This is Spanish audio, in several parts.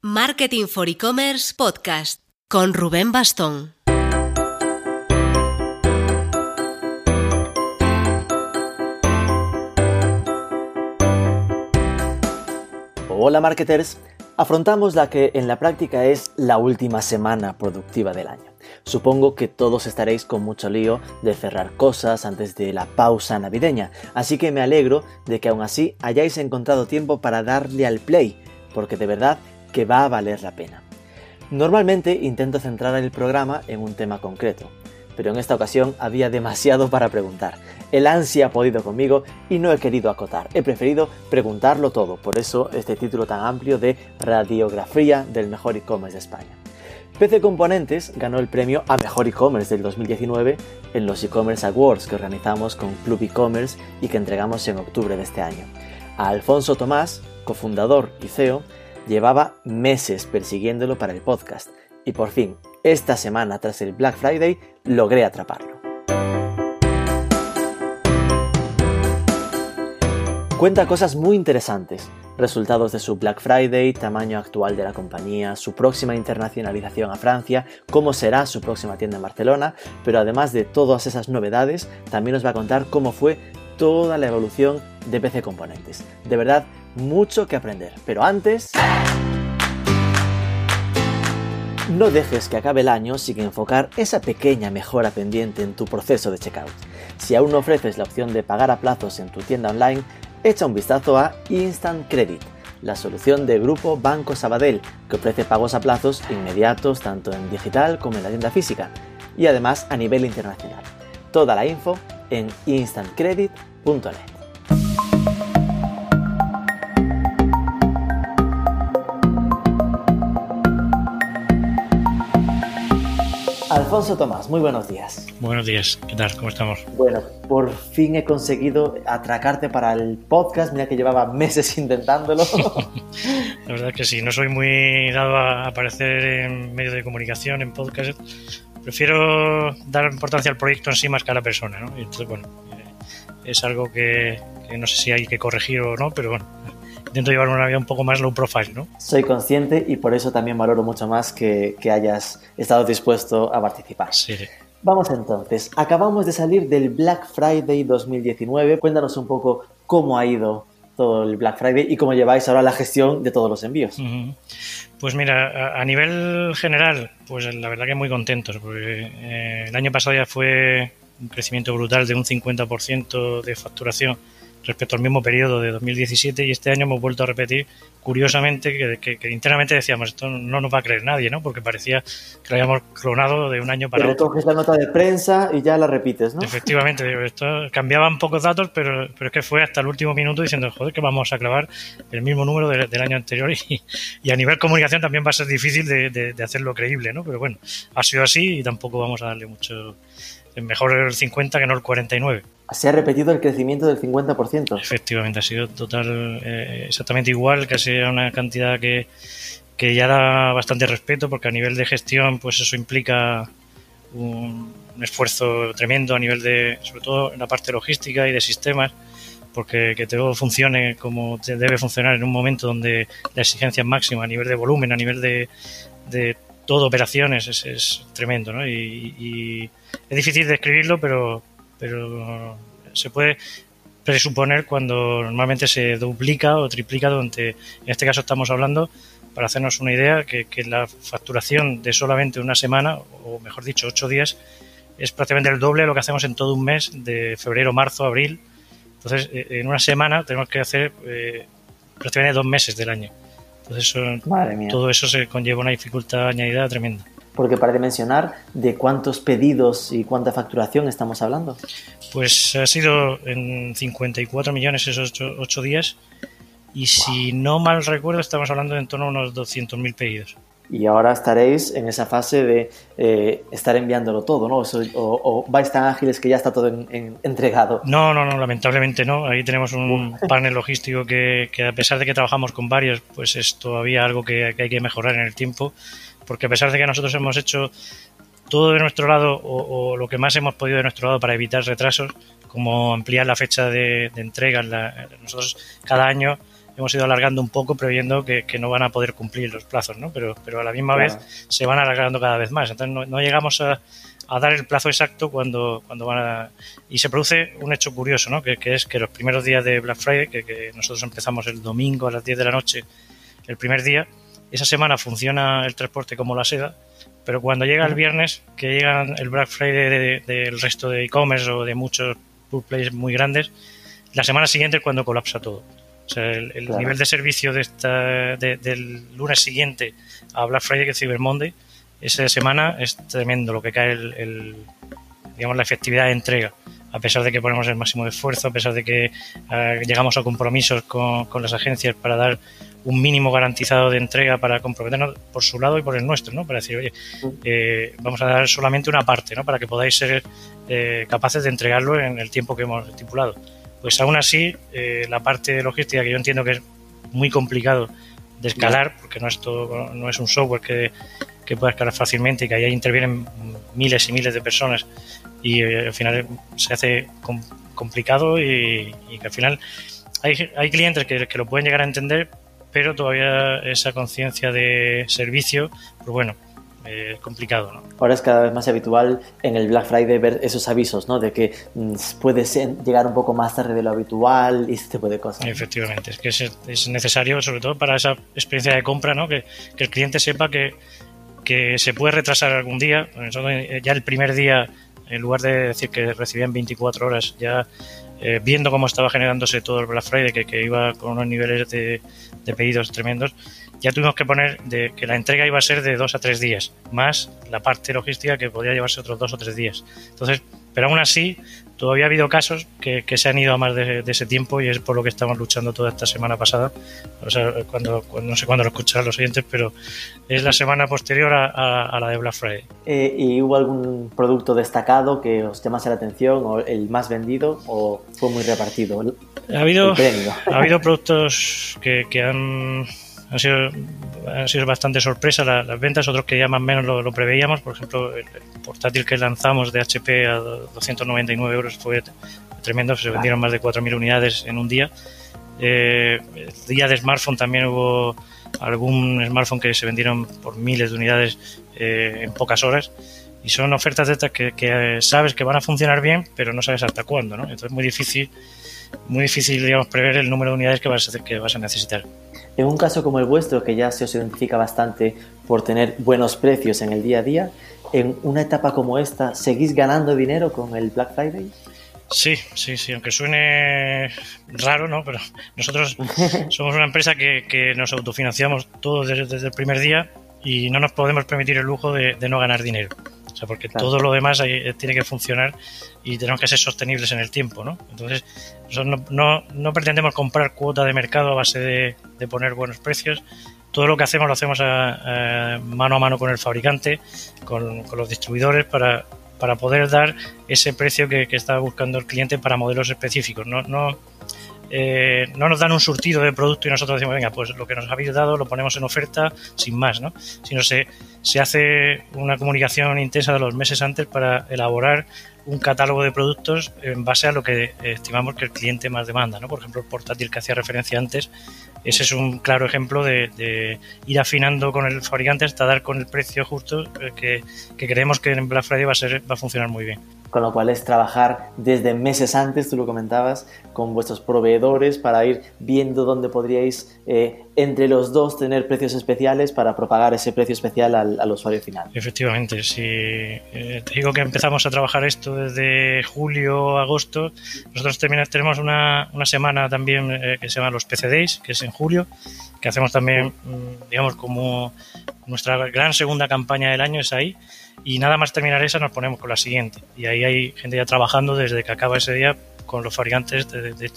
Marketing for E-Commerce Podcast con Rubén Bastón. Hola marketers, afrontamos la que en la práctica es la última semana productiva del año. Supongo que todos estaréis con mucho lío de cerrar cosas antes de la pausa navideña, así que me alegro de que aún así hayáis encontrado tiempo para darle al play, porque de verdad que va a valer la pena. Normalmente intento centrar el programa en un tema concreto, pero en esta ocasión había demasiado para preguntar. El ansia ha podido conmigo y no he querido acotar, he preferido preguntarlo todo, por eso este título tan amplio de Radiografía del mejor e-commerce de España. PC Componentes ganó el premio a Mejor e-commerce del 2019 en los e-commerce awards que organizamos con Club e-commerce y que entregamos en octubre de este año. A Alfonso Tomás, cofundador y CEO, llevaba meses persiguiéndolo para el podcast y por fin, esta semana tras el Black Friday, logré atraparlo. Cuenta cosas muy interesantes, resultados de su Black Friday, tamaño actual de la compañía, su próxima internacionalización a Francia, cómo será su próxima tienda en Barcelona, pero además de todas esas novedades, también nos va a contar cómo fue toda la evolución de PC Componentes. De verdad, mucho que aprender, pero antes... No dejes que acabe el año sin enfocar esa pequeña mejora pendiente en tu proceso de checkout. Si aún no ofreces la opción de pagar a plazos en tu tienda online, echa un vistazo a Instant Credit, la solución de Grupo Banco Sabadell, que ofrece pagos a plazos inmediatos tanto en digital como en la tienda física, y además a nivel internacional. Toda la info en instantcredit.net. Alfonso Tomás, muy buenos días. Buenos días, ¿qué tal? ¿Cómo estamos? Bueno, por fin he conseguido atracarte para el podcast, mira que llevaba meses intentándolo. La verdad es que sí, no soy muy dado a aparecer en medios de comunicación, en podcast. Prefiero dar importancia al proyecto en sí más que a la persona, ¿no? Entonces, bueno, eh, es algo que, que no sé si hay que corregir o no, pero bueno, intento llevar una vida un poco más low profile, ¿no? Soy consciente y por eso también valoro mucho más que, que hayas estado dispuesto a participar. Sí. Vamos entonces, acabamos de salir del Black Friday 2019. Cuéntanos un poco cómo ha ido todo el Black Friday y cómo lleváis ahora la gestión de todos los envíos. Uh -huh. Pues mira, a, a, nivel general, pues la verdad que muy contentos, porque eh, el año pasado ya fue un crecimiento brutal de un 50% de facturación respecto al mismo periodo de 2017 y este año hemos vuelto a repetir curiosamente que, que, que, internamente decíamos esto no nos va a creer nadie, ¿no? Porque parecía que lo habíamos clonado de un año para pero otro. coges la nota de prensa y ya la repites, ¿no? Efectivamente, esto cambiaban pocos datos, pero, pero es que fue hasta el último minuto diciendo, joder, que vamos a clavar el mismo número de, del año anterior y, y, a nivel comunicación también va a ser difícil de, de, de hacerlo creíble, ¿no? Pero bueno, ha sido así y tampoco vamos a darle mucho mejor el 50 que no el 49. Se ha repetido el crecimiento del 50%. Efectivamente, ha sido total, eh, exactamente igual, casi una cantidad que, que ya da bastante respeto, porque a nivel de gestión, pues eso implica un, esfuerzo tremendo a nivel de, sobre todo en la parte logística y de sistemas, porque que todo funcione como debe funcionar en un momento donde la exigencia es máxima a nivel de volumen, a nivel de, de todo operaciones, es, es tremendo, ¿no? Y, y, es difícil describirlo, pero, pero se puede presuponer cuando normalmente se duplica o triplica, donde en este caso estamos hablando, para hacernos una idea, que, que la facturación de solamente una semana, o mejor dicho, ocho días, es prácticamente el doble de lo que hacemos en todo un mes, de febrero, marzo, abril. Entonces, en una semana tenemos que hacer eh, prácticamente dos meses del año. Entonces, eso, todo eso se conlleva una dificultad añadida tremenda. Porque para dimensionar, ¿de cuántos pedidos y cuánta facturación estamos hablando? Pues ha sido en 54 millones esos 8, días. Y wow. si no mal recuerdo, estamos hablando de en torno a unos 200.000 pedidos. Y ahora estaréis en esa fase de eh, estar enviándolo todo, ¿no? O, o, vais tan ágiles que ya está todo en, en, entregado. No, no, no, lamentablemente no. Ahí tenemos un panel logístico que, que, a pesar de que trabajamos con varios, pues es todavía algo que, que hay que mejorar en el tiempo porque a pesar de que nosotros hemos hecho todo de nuestro lado o, o, lo que más hemos podido de nuestro lado para evitar retrasos, como ampliar la fecha de, de entrega, la, nosotros cada año hemos ido alargando un poco previendo que, no van a poder cumplir los plazos, ¿no? Pero, pero a la misma vez se van alargando cada vez más. Entonces no, llegamos a, dar el plazo exacto cuando, cuando van a... Y se produce un hecho curioso, ¿no? Que, es que los primeros días de Black Friday, que, que nosotros empezamos el domingo a las 10 de la noche, el primer día, esa semana funciona el transporte como la seda, pero cuando llega el viernes, que llega el Black Friday del resto de e-commerce o de muchos pool plays muy grandes, la semana siguiente es cuando colapsa todo. O sea, el, nivel de servicio de esta, del lunes siguiente a Black Friday, que es Cyber Monday, esa semana es tremendo lo que cae el, digamos, la efectividad de entrega. A pesar de que ponemos el máximo de esfuerzo, a pesar de que eh, llegamos a compromisos con, con las agencias para dar un mínimo garantizado de entrega para comprometernos por su lado y por el nuestro, ¿no? Para decir, oye, eh, vamos a dar solamente una parte, ¿no? Para que podáis ser eh, capaces de entregarlo en el tiempo que hemos estipulado. Pues aún así, eh, la parte logística que yo entiendo que es muy complicado de escalar, porque no es, todo, no es un software que, que pueda escalar fácilmente y que ahí intervienen miles y miles de personas y al final se hace complicado y, que al final hay, hay clientes que, que, lo pueden llegar a entender, pero todavía esa conciencia de servicio, pues bueno, es complicado. ¿no? Ahora es cada vez más habitual en el Black Friday ver esos avisos, ¿no? De que mm, puede llegar un poco más tarde de lo habitual y este tipo de cosas. Efectivamente, es que es, necesario, sobre todo para esa experiencia de compra, ¿no? Que, que el cliente sepa que, que se puede retrasar algún día. Ya el primer día, en lugar de decir que recibían 24 horas, ya eh, viendo cómo estaba generándose todo el Black Friday, que, que iba con unos niveles de, de, pedidos tremendos, ya tuvimos que poner de que la entrega iba a ser de dos a tres días, más la parte logística que podría llevarse otros dos o tres días. Entonces, pero aún así, todavía ha habido casos que, se han ido a más de, ese tiempo y es por lo que estamos luchando toda esta semana pasada. O sea, cuando, no sé cuándo lo escucharán los oyentes, pero es la semana posterior a, la de Black Friday. Eh, ¿Y hubo algún producto destacado que os llamase la atención o el más vendido o fue muy repartido? ha habido, ha habido productos que, que han han sido, han sido bastante sorpresa las, ventas, otros que ya más o menos lo, preveíamos, por ejemplo, el, portátil que lanzamos de HP a 299 euros fue tremendo, se vendieron más de 4.000 unidades en un día. Eh, el día de smartphone también hubo algún smartphone que se vendieron por miles de unidades eh, en pocas horas y son ofertas de estas que, que, sabes que van a funcionar bien, pero no sabes hasta cuándo, ¿no? Entonces es muy difícil, muy difícil, digamos, prever el número de unidades que vas a, que vas a necesitar. En un caso como el vuestro, que ya se os identifica bastante por tener buenos precios en el día a día, en una etapa como esta, ¿seguís ganando dinero con el Black Friday? Sí, sí, sí, aunque suene raro, ¿no? Pero nosotros somos una empresa que, nos autofinanciamos todo desde, el primer día y no nos podemos permitir el lujo de no ganar dinero sea, porque todo lo demás eh, tiene que funcionar y tenemos que ser sostenibles en el tiempo, ¿no? Entonces, no, no, pretendemos comprar cuota de mercado a base de, poner buenos precios. Todo lo que hacemos lo hacemos a, mano a mano con el fabricante, con, los distribuidores, para, para poder dar ese precio que, que, está buscando el cliente para modelos específicos. No, no, eh, no nos dan un surtido de producto y nosotros decimos, venga, pues lo que nos habéis dado lo ponemos en oferta sin más, ¿no? Sino se, se hace una comunicación intensa de los meses antes para elaborar un catálogo de productos en base a lo que estimamos que el cliente más demanda, ¿no? Por ejemplo, el portátil que hacía referencia antes, ese es un claro ejemplo de, ir afinando con el fabricante hasta dar con el precio justo eh, que, que creemos que en Black Friday va a, ser, va a funcionar muy bien con lo cual es trabajar desde meses antes, tú lo comentabas, con vuestros proveedores para ir viendo dónde podríais eh, entre los dos tener precios especiales para propagar ese precio especial al, usuario final. Efectivamente, si eh, te digo que empezamos a trabajar esto desde julio, agosto, nosotros tenemos una, una semana también eh, que se llama los PC Days, que es en julio, que hacemos también, mm, digamos, como nuestra gran segunda campaña del año es ahí y nada más terminar esa nos ponemos con la siguiente. Y ahí hay gente ya trabajando desde que acaba ese día con los fabricantes de,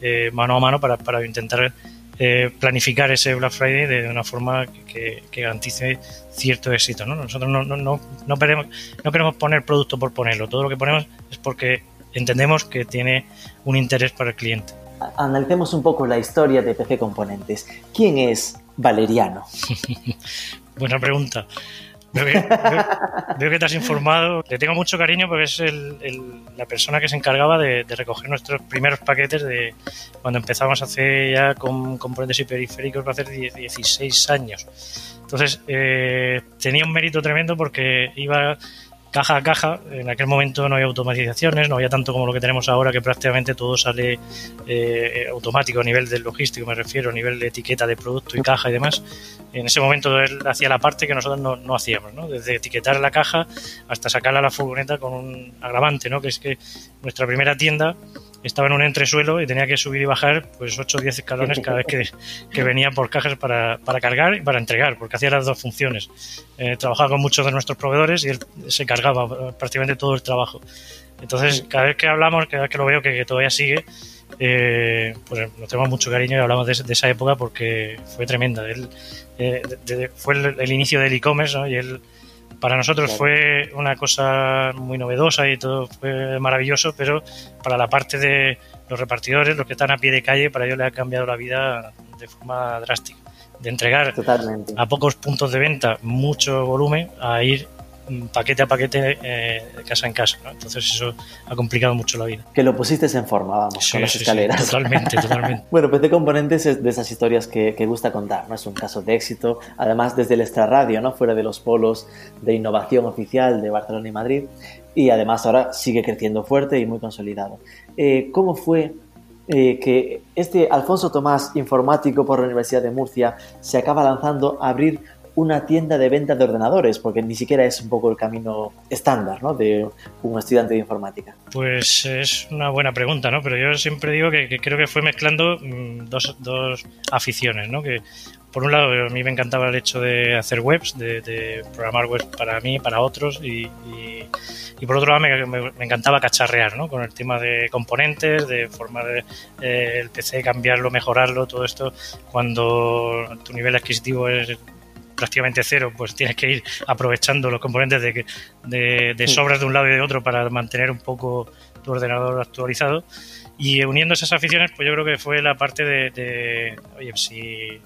eh, mano a mano para, para intentar eh, planificar ese Black Friday de una forma que, garantice cierto éxito. ¿no? Nosotros no, no, no, no, no queremos poner producto por ponerlo, todo lo que ponemos es porque entendemos que tiene un interés para el cliente. Analicemos un poco la historia de PC Componentes. ¿Quién es Valeriano? Buena pregunta. Veo que, te has informado. Le tengo mucho cariño porque es la persona que se encargaba de, recoger nuestros primeros paquetes de cuando empezamos hace ya con componentes y periféricos, va a hacer 16 años. Entonces, eh, tenía un mérito tremendo porque iba caja a caja. En aquel momento no había automatizaciones, no había tanto como lo que tenemos ahora, que prácticamente todo sale eh, automático a nivel del logístico, me refiero, a nivel de etiqueta de producto y caja y demás. En ese momento él hacía la parte que nosotros no, no hacíamos, ¿no? desde etiquetar la caja hasta sacarla a la furgoneta con un agravante, ¿no? que es que nuestra primera tienda estaba en un entresuelo y tenía que subir y bajar pues 8 o 10 escalones cada vez que, venía por cajas para, cargar y para entregar, porque hacía las dos funciones. Eh, trabajaba con muchos de nuestros proveedores y él se cargaba prácticamente todo el trabajo. Entonces, cada vez que hablamos, cada vez que lo veo que, todavía sigue, eh, pues nos tenemos mucho cariño y hablamos de, esa época porque fue tremenda. Él, eh, fue el, inicio del e-commerce y él para nosotros fue una cosa muy novedosa y todo fue maravilloso, pero para la parte de los repartidores, los que están a pie de calle, para ellos le ha cambiado la vida de forma drástica. De entregar a pocos puntos de venta mucho volumen a ir paquete a paquete eh, de casa en casa. Entonces eso ha complicado mucho la vida. Que lo pusiste en forma, vamos, con las escaleras. totalmente, totalmente. bueno, PC Componentes es de esas historias que, gusta contar, ¿no? Es un caso de éxito, además desde el extrarradio, ¿no? Fuera de los polos de innovación oficial de Barcelona y Madrid, y además ahora sigue creciendo fuerte y muy consolidado. Eh, ¿Cómo fue eh, que este Alfonso Tomás, informático por la Universidad de Murcia, se acaba lanzando a abrir una tienda de venta de ordenadores? Porque ni siquiera es un poco el camino estándar ¿no? de un estudiante de informática. Pues es una buena pregunta, ¿no? Pero yo siempre digo que, creo que fue mezclando mm, dos, dos aficiones, ¿no? Que por un lado, a mí me encantaba el hecho de hacer webs, de, programar webs para mí, para otros, y, y, por otro lado me, encantaba cacharrear, ¿no? Con el tema de componentes, de formar eh, el PC, cambiarlo, mejorarlo, todo esto, cuando tu nivel adquisitivo es prácticamente cero, pues tienes que ir aprovechando los componentes de, de, de sobras de un lado y de otro para mantener un poco tu ordenador actualizado. Y uniendo esas aficiones, pues yo creo que fue la parte de, de oye, si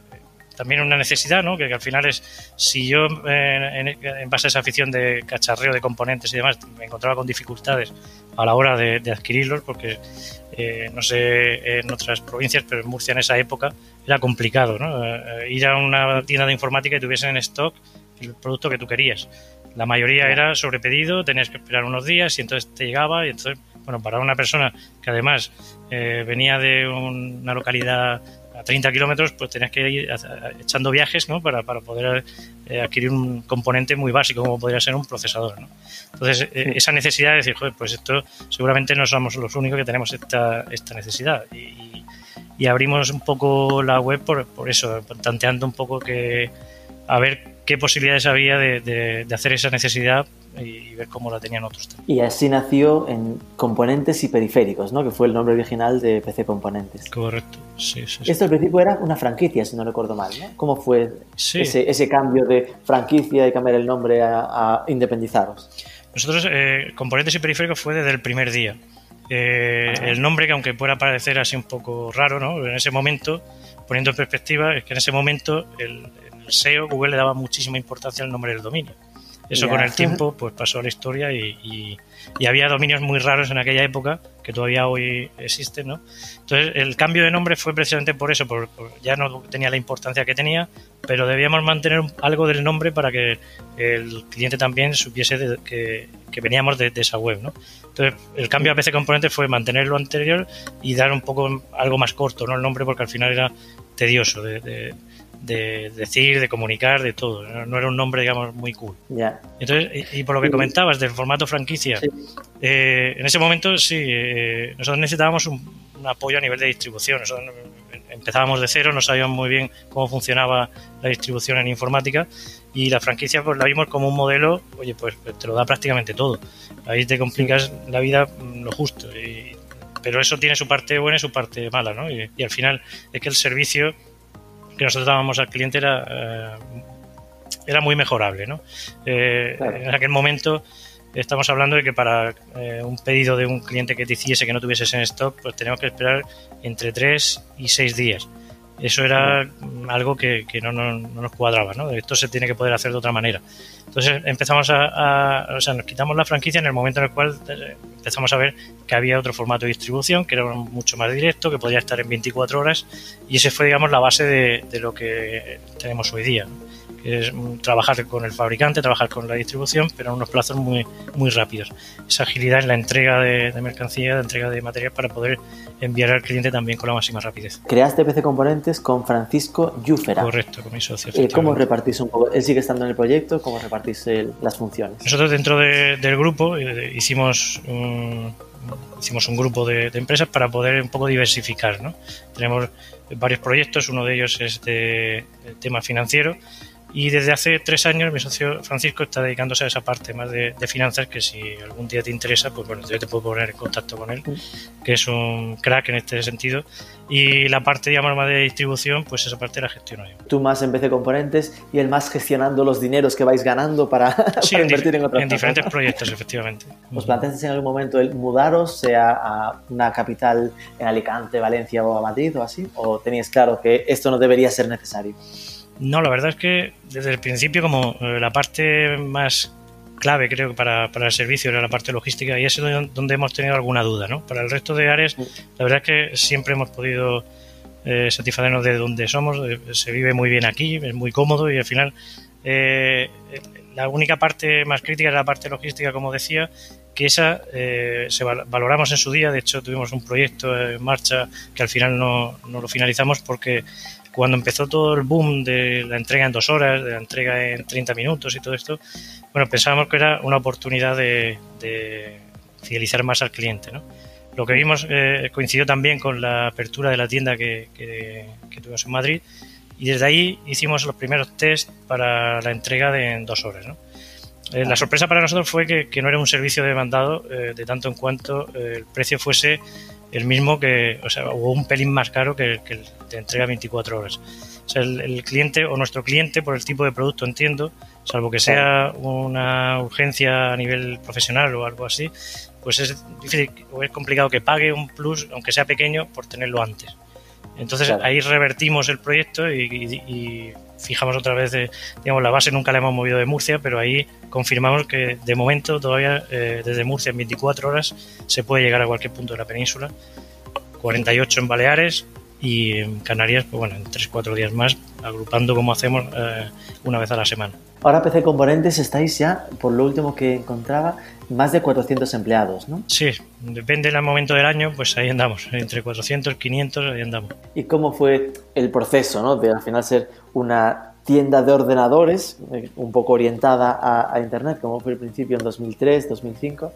también una necesidad, ¿no? Que, al final es, si yo en, base a esa afición de cacharreo de componentes y demás, me encontraba con dificultades a la hora de, adquirirlos, porque eh, no sé en otras provincias, pero en Murcia en esa época era complicado, ¿no? Eh, ir a una tienda de informática y tuviesen en stock el producto que tú querías. La mayoría era sobre pedido, tenías que esperar unos días y entonces te llegaba y entonces, bueno, para una persona que además eh, venía de una localidad a 30 kilómetros, pues tenías que ir echando viajes ¿no? para, para poder eh, adquirir un componente muy básico como podría ser un procesador. ¿no? Entonces, eh, esa necesidad de decir, joder, pues esto seguramente no somos los únicos que tenemos esta, esta necesidad. Y, y abrimos un poco la web por, por eso, tanteando un poco que a ver qué posibilidades había de, de, hacer esa necesidad y ver cómo la tenían otros. Y así nació en Componentes y Periféricos, ¿no? que fue el nombre original de PC Componentes. Correcto, sí, sí, Esto al principio era una franquicia, si no recuerdo mal. ¿no? ¿Cómo fue ese, ese, cambio de franquicia y cambiar el nombre a, independizaros? Nosotros, eh, Componentes y Periféricos fue desde el primer día. Eh, ah. El nombre, que aunque pueda parecer así un poco raro, ¿no? en ese momento, poniendo en perspectiva, es que en ese momento el, SEO, Google le daba muchísima importancia al nombre del dominio. Eso con el tiempo pues pasó a la historia y, había dominios muy raros en aquella época que todavía hoy existen, ¿no? Entonces el cambio de nombre fue precisamente por eso, por, ya no tenía la importancia que tenía, pero debíamos mantener algo del nombre para que el cliente también supiese que, veníamos de, esa web, ¿no? Entonces el cambio a PC Componentes fue mantener lo anterior y dar un poco algo más corto, ¿no? El nombre porque al final era tedioso de de decir, de comunicar, de todo. No, era un nombre, digamos, muy cool. Entonces, y, por lo que comentabas del formato franquicia, eh, en ese momento sí, eh, nosotros necesitábamos un, apoyo a nivel de distribución. empezábamos de cero, no sabíamos muy bien cómo funcionaba la distribución en informática y la franquicia pues la vimos como un modelo, oye, pues te lo da prácticamente todo. Ahí te complicas la vida mm, lo justo. pero eso tiene su parte buena y su parte mala, ¿no? Y, y al final es que el servicio que nosotros dábamos al cliente era, eh, era muy mejorable. ¿no? Eh, en aquel momento estamos hablando de que para eh, un pedido de un cliente que te hiciese que no tuvieses en stock, pues teníamos que esperar entre 3 y 6 días. Eso era algo que, no, nos cuadraba, ¿no? Esto se tiene que poder hacer de otra manera. Entonces empezamos a, o sea, nos quitamos la franquicia en el momento en el cual eh, empezamos a ver que había otro formato de distribución, que era mucho más directo, que podía estar en 24 horas, y ese fue, digamos, la base de, de lo que tenemos hoy día es trabajar con el fabricante, trabajar con la distribución, pero en unos plazos muy, muy rápidos. Esa agilidad en la entrega de, mercancía, de entrega de material para poder enviar al cliente también con la máxima rapidez. Creaste PC Componentes con Francisco Yufera. Correcto, con mi socio. Eh, ¿Cómo repartís un poco? ¿Él sigue estando en el proyecto? ¿Cómo repartís las funciones? Nosotros dentro del grupo eh, hicimos un, hicimos un grupo de, de, empresas para poder un poco diversificar. ¿no? Tenemos varios proyectos, uno de ellos es de, de tema financiero y desde hace tres años mi socio Francisco está dedicándose a esa parte más de, finanzas que si algún día te interesa, pues bueno, yo te puedo poner en contacto con él, que es un crack en este sentido. Y la parte, digamos, más de distribución, pues esa parte la gestiono yo. Tú más en vez de componentes y él más gestionando los dineros que vais ganando para, invertir en, otras en diferentes proyectos, efectivamente. ¿Os planteaste en algún momento el mudaros, sea a una capital en Alicante, Valencia o a Madrid o así? ¿O teníais claro que esto no debería ser necesario? No, la verdad es que desde el principio, como eh, la parte más clave, creo, para, para el servicio era la parte logística y es donde hemos tenido alguna duda, ¿no? Para el resto de áreas, la verdad es que siempre hemos podido eh, satisfacernos de donde somos, se vive muy bien aquí, es muy cómodo y al final eh, la única parte más crítica es la parte logística, como decía, que esa se valoramos en su día, de hecho tuvimos un proyecto en marcha que al final no, no lo finalizamos porque cuando empezó todo el boom de la entrega en dos horas, de la entrega en 30 minutos y todo esto, bueno, pensábamos que era una oportunidad de, fidelizar más al cliente, ¿no? Lo que vimos eh, coincidió también con la apertura de la tienda que, tuvimos en Madrid y desde ahí hicimos los primeros test para la entrega de en dos horas, ¿no? Eh, la sorpresa para nosotros fue que, no era un servicio demandado eh, de tanto en cuanto el precio fuese el mismo que, o sea, o un pelín más caro que, el que te entrega 24 horas. O sea, el, cliente o nuestro cliente, por el tipo de producto, entiendo, salvo que sea una urgencia a nivel profesional o algo así, pues es difícil o es complicado que pague un plus, aunque sea pequeño, por tenerlo antes. Entonces ahí revertimos el proyecto y, fijamos otra vez, de, digamos, la base nunca la hemos movido de Murcia, pero ahí confirmamos que de momento todavía eh, desde Murcia en 24 horas se puede llegar a cualquier punto de la península, 48 en Baleares y en Canarias, pues bueno, en 3-4 días más, agrupando como hacemos eh, una vez a la semana. Ahora PC Componentes estáis ya, por lo último que encontraba, más de 400 empleados, ¿no? Sí, depende del momento del año, pues ahí andamos, entre 400 y 500 ahí andamos. ¿Y cómo fue el proceso, ¿no? De al final ser una tienda de ordenadores, eh, un poco orientada a, Internet, como fue el principio en 2003, 2005,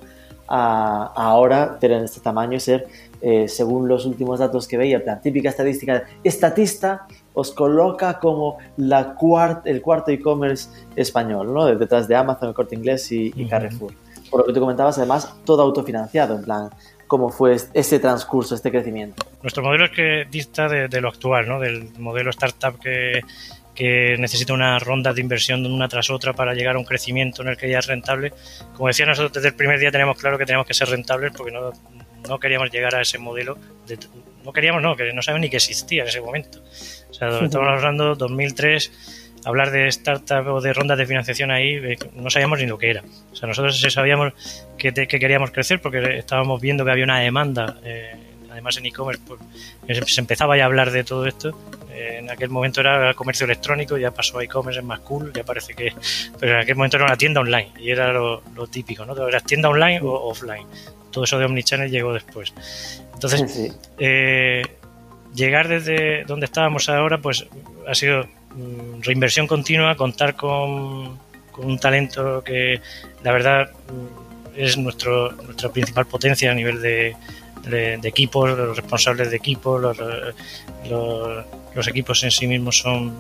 a, ahora tener este tamaño y ser, eh, según los últimos datos que veía, la típica estadística, estatista os coloca como la el cuarto e-commerce español, ¿no? Detrás de Amazon, el Corte Inglés y, Carrefour. Por lo que tú comentabas, además, todo autofinanciado, en plan, ¿cómo fue ese transcurso, este crecimiento? Nuestro modelo es que dista de, lo actual, ¿no? Del modelo startup que, que necesita una ronda de inversión una tras otra para llegar a un crecimiento en el que ya es rentable. Como decía, nosotros desde el primer día tenemos claro que tenemos que ser rentables porque no, no queríamos llegar a ese modelo. De, no queríamos, no, que no sabíamos ni que existía en ese momento. O sea, estamos hablando 2003, hablar de startup o de rondas de financiación ahí, eh, no sabíamos ni lo que era. O sea, nosotros sabíamos que, que queríamos crecer porque estábamos viendo que había una demanda, eh, además en e-commerce, pues, se empezaba ya a hablar de todo esto. Eh, en aquel momento era comercio electrónico, ya pasó a e-commerce, es más cool, ya parece que. Pero en aquel momento era una tienda online y era lo, típico, ¿no? Eras tienda online o offline. Todo eso de Omnichannel llegó después. Entonces, llegar desde donde estábamos ahora, pues ha sido mm, reinversión continua, contar con, un talento que la verdad mm, es nuestro, nuestra principal potencia a nivel de, equipos, los responsables de equipos, los, los, equipos en sí mismos son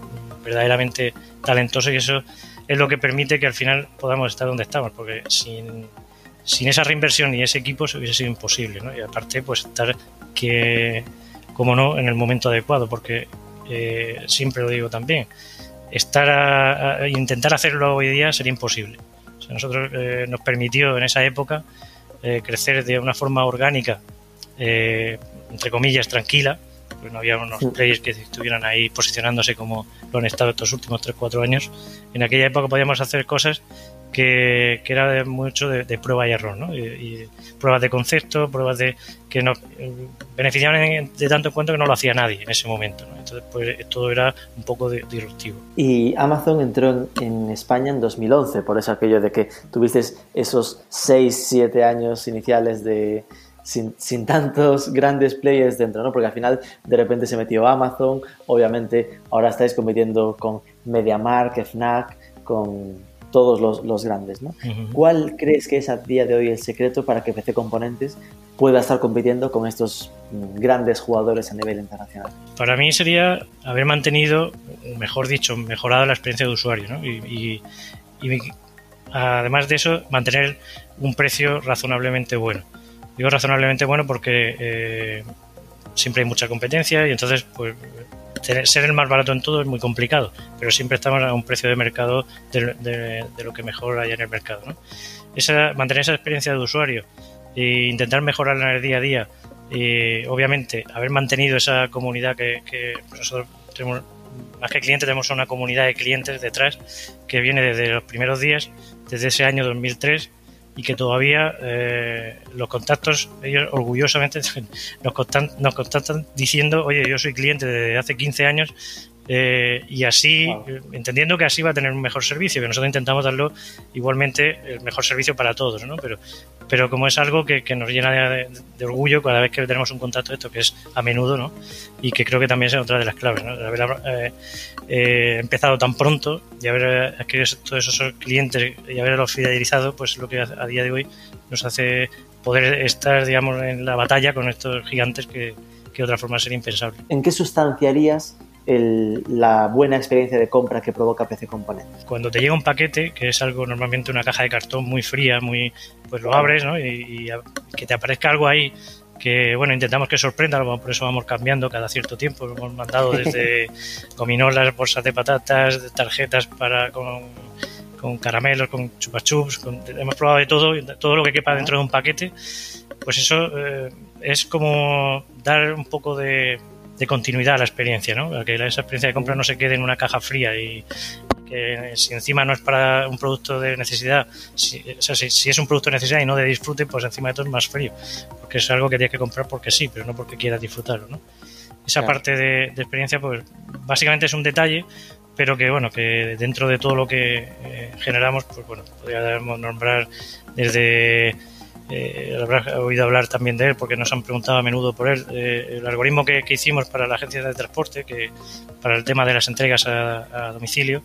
verdaderamente talentosos y eso es lo que permite que al final podamos estar donde estamos, porque sin, sin esa reinversión y ese equipo se hubiese sido imposible. Y aparte, pues estar que como no, en el momento adecuado, porque eh, siempre lo digo también, estar a, intentar hacerlo hoy día sería imposible. Nosotros eh, nos permitió en esa época eh, crecer de una forma orgánica, entre comillas, tranquila, porque no había unos players que estuvieran ahí posicionándose como lo han estado estos últimos 3-4 años. En aquella época podíamos hacer cosas que, era de mucho de, prueba y error, ¿no? Y, pruebas de concepto, pruebas de que nos beneficiaban de tanto en cuanto que no lo hacía nadie en ese momento, ¿no? Entonces, pues todo era un poco disruptivo. Y Amazon entró en, España en 2011, por eso aquello de que tuviste esos 6, 7 años iniciales de, sin, sin, tantos grandes players dentro, ¿no? Porque al final de repente se metió Amazon, obviamente ahora estáis compitiendo con MediaMark, FNAC, con todos los, grandes. ¿no? ¿Cuál crees que es a día de hoy el secreto para que PC Componentes pueda estar compitiendo con estos mm, grandes jugadores a nivel internacional? Para mí sería haber mantenido, mejor dicho, mejorado la experiencia de usuario. ¿no? Y, además de eso, mantener un precio razonablemente bueno. Digo razonablemente bueno porque eh, siempre hay mucha competencia y entonces pues ser el más barato en todo es muy complicado, pero siempre estamos a un precio de mercado de, lo que mejor hay en el mercado. ¿no? Esa, mantener esa experiencia de usuario e intentar mejorarla en el día a día y obviamente haber mantenido esa comunidad que, pues nosotros tenemos más que clientes tenemos una comunidad de clientes detrás que viene desde los primeros días desde ese año 2003 y que todavía eh, los contactos, ellos orgullosamente nos, nos contactan diciendo, oye, yo soy cliente desde hace 15 años eh, y así, entendiendo que así va a tener un mejor servicio, que nosotros intentamos darlo igualmente el mejor servicio para todos, ¿no? Pero pero como es algo que, nos llena de, orgullo cada vez que tenemos un contacto de esto, que es a menudo, ¿no? Y que creo que también es otra de las claves, ¿no? haber eh, eh, empezado tan pronto y haber adquirido todos esos clientes y haberlos fidelizado, pues lo que a, día de hoy nos hace poder estar, digamos, en la batalla con estos gigantes que, que de otra forma sería impensable. ¿En qué sustanciarías la buena experiencia de compra que provoca PC Componentes. Cuando te llega un paquete, que es algo normalmente una caja de cartón muy fría, muy pues lo abres ¿no? y, que te aparezca algo ahí que bueno, intentamos que sorprenda, por eso vamos cambiando cada cierto tiempo. Hemos mandado desde gominolas, bolsas de patatas, tarjetas para con, con caramelos, con chupachups, hemos probado de todo, todo lo que quepa dentro de un paquete. Pues eso eh, es como dar un poco de, de continuidad a la experiencia, ¿no? que esa experiencia de compra no se quede en una caja fría y que si encima no es para un producto de necesidad, si, o sea, si, es un producto de necesidad y no de disfrute, pues encima de todo es más frío, porque es algo que tienes que comprar porque sí, pero no porque quieras disfrutarlo, ¿no? Esa parte de, experiencia, pues básicamente es un detalle, pero que bueno, que dentro de todo lo que eh, generamos, pues bueno, podríamos nombrar desde eh, habrás oído hablar también de él porque nos han preguntado a menudo por él. Eh, el algoritmo que, hicimos para la agencia de transporte, que para el tema de las entregas a, domicilio,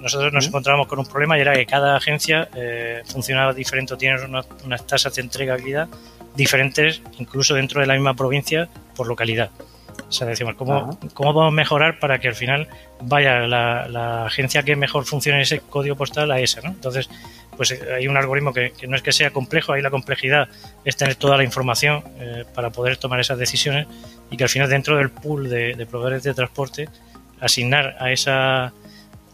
nosotros nos encontrábamos con un problema y era que cada agencia eh, funcionaba diferente o tiene unas, tasas de entregabilidad diferentes, incluso dentro de la misma provincia, por localidad. O sea, decimos, ¿cómo, ¿cómo podemos mejorar para que al final vaya la, la, agencia que mejor funcione ese código postal a esa? ¿no? Entonces, pues eh, hay un algoritmo que, no es que sea complejo, ahí la complejidad es tener toda la información eh, para poder tomar esas decisiones y que al final dentro del pool de, proveedores de transporte asignar a esa,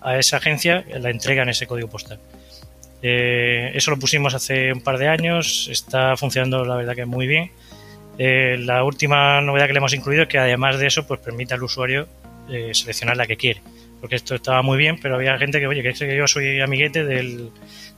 a esa agencia la entrega en ese código postal. Eh, eso lo pusimos hace un par de años, está funcionando la verdad que muy bien. La última novedad que le hemos incluido es que además de eso pues permite al usuario seleccionar la que quiere porque esto estaba muy bien, pero había gente que, oye, que, que yo soy amiguete del,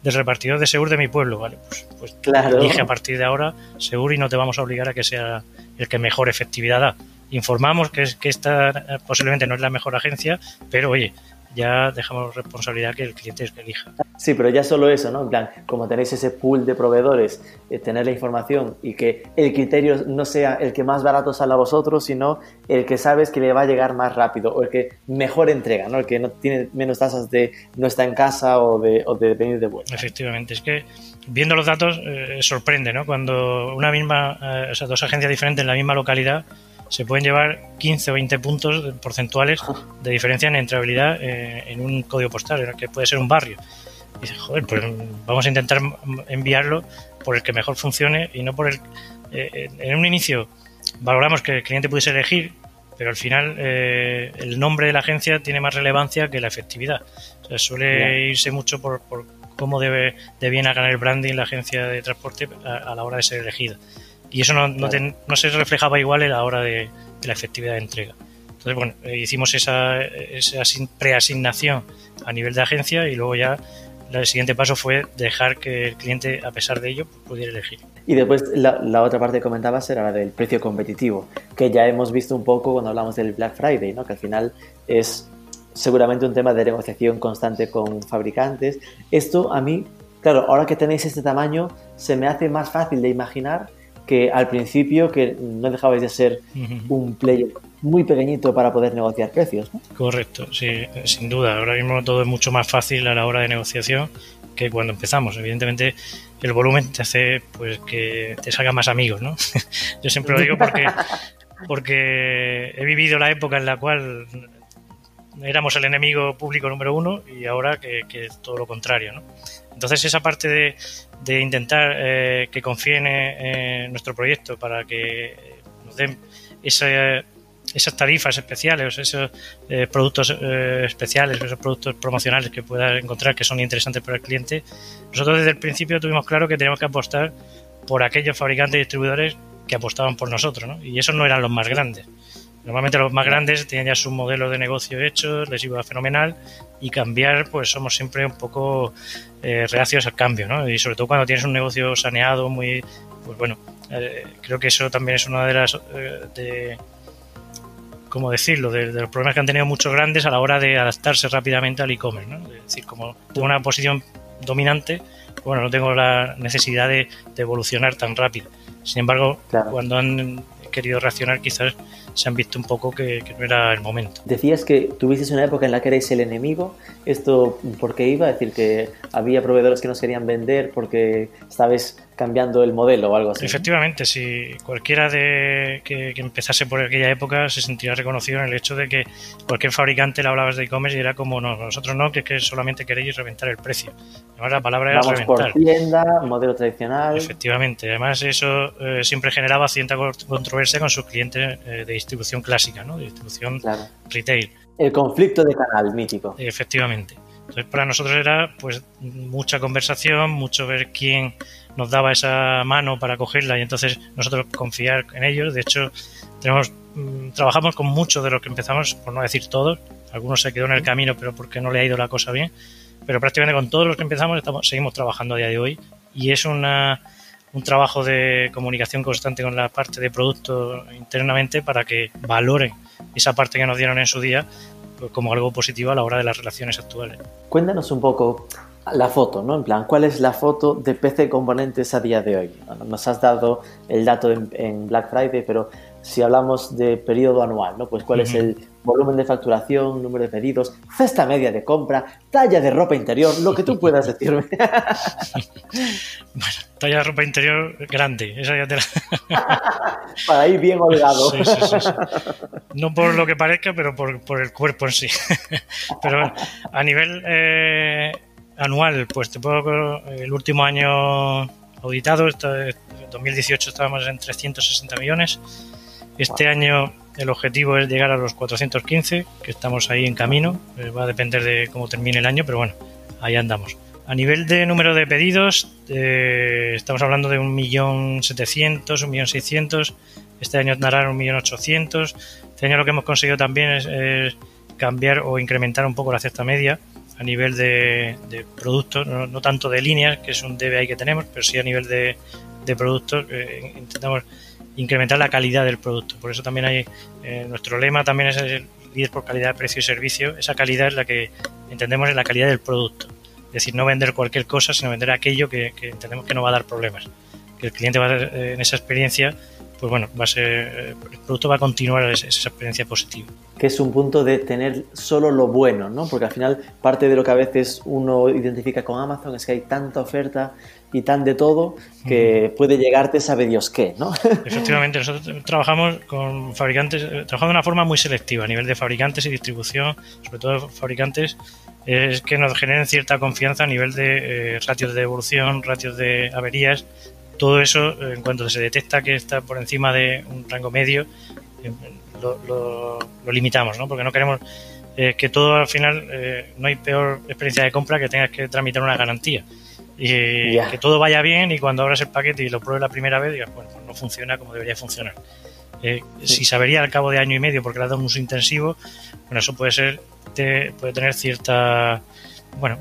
del repartidor de Segur de mi pueblo, ¿vale? Pues, pues claro. dije a partir de ahora Segur y no te vamos a obligar a que sea el que mejor efectividad da. Informamos que, que esta eh, posiblemente no es la mejor agencia, pero oye, ya dejamos responsabilidad que el cliente elija. Sí, pero ya solo eso, ¿no? En plan, como tenéis ese pool de proveedores, eh, tener la información y que el criterio no sea el que más barato sale a vosotros, sino el que sabes que le va a llegar más rápido o el que mejor entrega, ¿no? El que no tiene menos tasas de no está en casa o de, o de venir de vuelta. Efectivamente, es que viendo los datos eh, sorprende, ¿no? Cuando una misma, eh, o sea, dos agencias diferentes en la misma localidad se pueden llevar 15 o 20 puntos porcentuales de diferencia en entrabilidad eh, en un código postal, que puede ser un barrio. Y dices, joder, pues vamos a intentar enviarlo por el que mejor funcione y no por el... Eh, en un inicio valoramos que el cliente pudiese elegir, pero al final eh, el nombre de la agencia tiene más relevancia que la efectividad. O sea, suele irse mucho por, cómo debe de bien ganar el branding la agencia de transporte a la hora de ser elegida y eso no, no, se reflejaba igual a la hora de, la efectividad de entrega. Entonces, bueno, eh, hicimos esa, esa preasignación a nivel de agencia y luego ya el siguiente paso fue dejar que el cliente, a pesar de ello, pudiera elegir. Y después la, la, otra parte que comentabas era la del precio competitivo, que ya hemos visto un poco cuando hablamos del Black Friday, ¿no? que al final es seguramente un tema de negociación constante con fabricantes. Esto a mí, claro, ahora que tenéis este tamaño, se me hace más fácil de imaginar que al principio que no dejabais de ser un player muy pequeñito para poder negociar precios. ¿no? Correcto, sí, sin duda. Ahora mismo todo es mucho más fácil a la hora de negociación que cuando empezamos. Evidentemente el volumen te hace pues que te salgan más amigos, ¿no? Yo siempre lo digo porque porque he vivido la época en la cual éramos el enemigo público número uno y ahora que, es todo lo contrario. ¿no? Entonces esa parte de, de intentar eh, que confíen en nuestro proyecto para que nos den esas tarifas especiales, esos eh, productos eh, especiales, esos productos promocionales que pueda encontrar que son interesantes para el cliente, nosotros desde el principio tuvimos claro que teníamos que apostar por aquellos fabricantes y distribuidores que apostaban por nosotros, ¿no? y esos no eran los más grandes. Normalmente los más grandes tenían ya su modelo de negocio hecho, les iba fenomenal y cambiar, pues somos siempre un poco eh, reacios al cambio, ¿no? Y sobre todo cuando tienes un negocio saneado, muy, pues bueno, eh, creo que eso también es una de las, eh, de, ¿cómo decirlo?, de, los problemas que han tenido muchos grandes a la hora de adaptarse rápidamente al e-commerce, ¿no? Es decir, como tengo una posición dominante, bueno, no tengo la necesidad de, evolucionar tan rápido. Sin embargo, cuando han querido reaccionar quizás se han visto un poco que, no era el momento. Decías que tuviste una época en la que erais el enemigo. ¿Esto por qué iba? a decir, que había proveedores que nos querían vender porque estabais cambiando el modelo o algo así. Efectivamente, si cualquiera de que, empezase por aquella época se sentiría reconocido en el hecho de que cualquier fabricante le hablabas de e-commerce y era como, no, nosotros no, que, es que solamente queréis reventar el precio. Además, la palabra era Vamos por tienda, modelo tradicional. Efectivamente, además eso eh, siempre generaba cierta controversia con sus clientes eh, de distribución clásica, ¿no? de distribución retail. El conflicto de canal mítico. Efectivamente. Entonces, para nosotros era pues mucha conversación, mucho ver quién nos daba esa mano para cogerla y entonces nosotros confiar en ellos. De hecho, tenemos mm, trabajamos con muchos de los que empezamos, por no decir todos. Algunos se quedó en el camino, pero porque no le ha ido la cosa bien. Pero prácticamente con todos los que empezamos estamos, seguimos trabajando a día de hoy y es una, un trabajo de comunicación constante con la parte de producto internamente para que valoren esa parte que nos dieron en su día pues, como algo positivo a la hora de las relaciones actuales. Cuéntanos un poco la foto, ¿no? En plan, ¿cuál es la foto de PC Componentes a día de hoy? Nos has dado el dato en, Black Friday, pero si hablamos de periodo anual, ¿no? Pues cuál es el volumen de facturación, número de pedidos, cesta media de compra, talla de ropa interior, lo que tú puedas decirme. bueno, talla de ropa interior grande, esa ya te Para ir bien holgado. Sí, sí, sí, no por lo que parezca, pero por, por el cuerpo en sí. pero a nivel... Eh anual, pues te puedo el último año auditado, en 2018 estábamos en 360 millones. Este año el objetivo es llegar a los 415, que estamos ahí en camino. Eh, va a depender de cómo termine el año, pero bueno, ahí andamos. A nivel de número de pedidos, eh, estamos hablando de 1.700.000, 1.600.000. Este año andará 1.800.000. Este año lo que hemos conseguido también es, es cambiar o incrementar un poco la cesta media a nivel de, productos, no, tanto de líneas, que es un DBI que tenemos, pero sí a nivel de, productos, eh, intentamos incrementar la calidad del producto. Por eso también hay, eh, nuestro lema también es el líder por calidad, precio y servicio. Esa calidad es la que entendemos en la calidad del producto. Es decir, no vender cualquier cosa, sino vender aquello que, entendemos que no va a dar problemas. Que el cliente va a, eh, en esa experiencia pues bueno, va a ser, el producto va a continuar esa experiencia positiva. Que es un punto de tener solo lo bueno, ¿no? Porque al final parte de lo que a veces uno identifica con Amazon es que hay tanta oferta y tan de todo que puede llegarte sabe Dios qué, ¿no? Efectivamente, nosotros trabajamos con fabricantes, eh, trabajamos de una forma muy selectiva a nivel de fabricantes y distribución, sobre todo fabricantes, es que nos generen cierta confianza a nivel de eh, ratios de devolución, ratios de averías, todo eso, eh, en cuanto se detecta que está por encima de un rango medio, eh, lo, limitamos, ¿no? Porque no queremos eh, que todo al final, no hay peor experiencia de compra que tengas que tramitar una garantía. Y que todo vaya bien y cuando abras el paquete y lo pruebes la primera vez, digas, bueno, pues no funciona como debería funcionar. Eh, si se avería al cabo de año y medio porque le ha dado un uso intensivo, bueno, eso puede ser, puede tener cierta, bueno,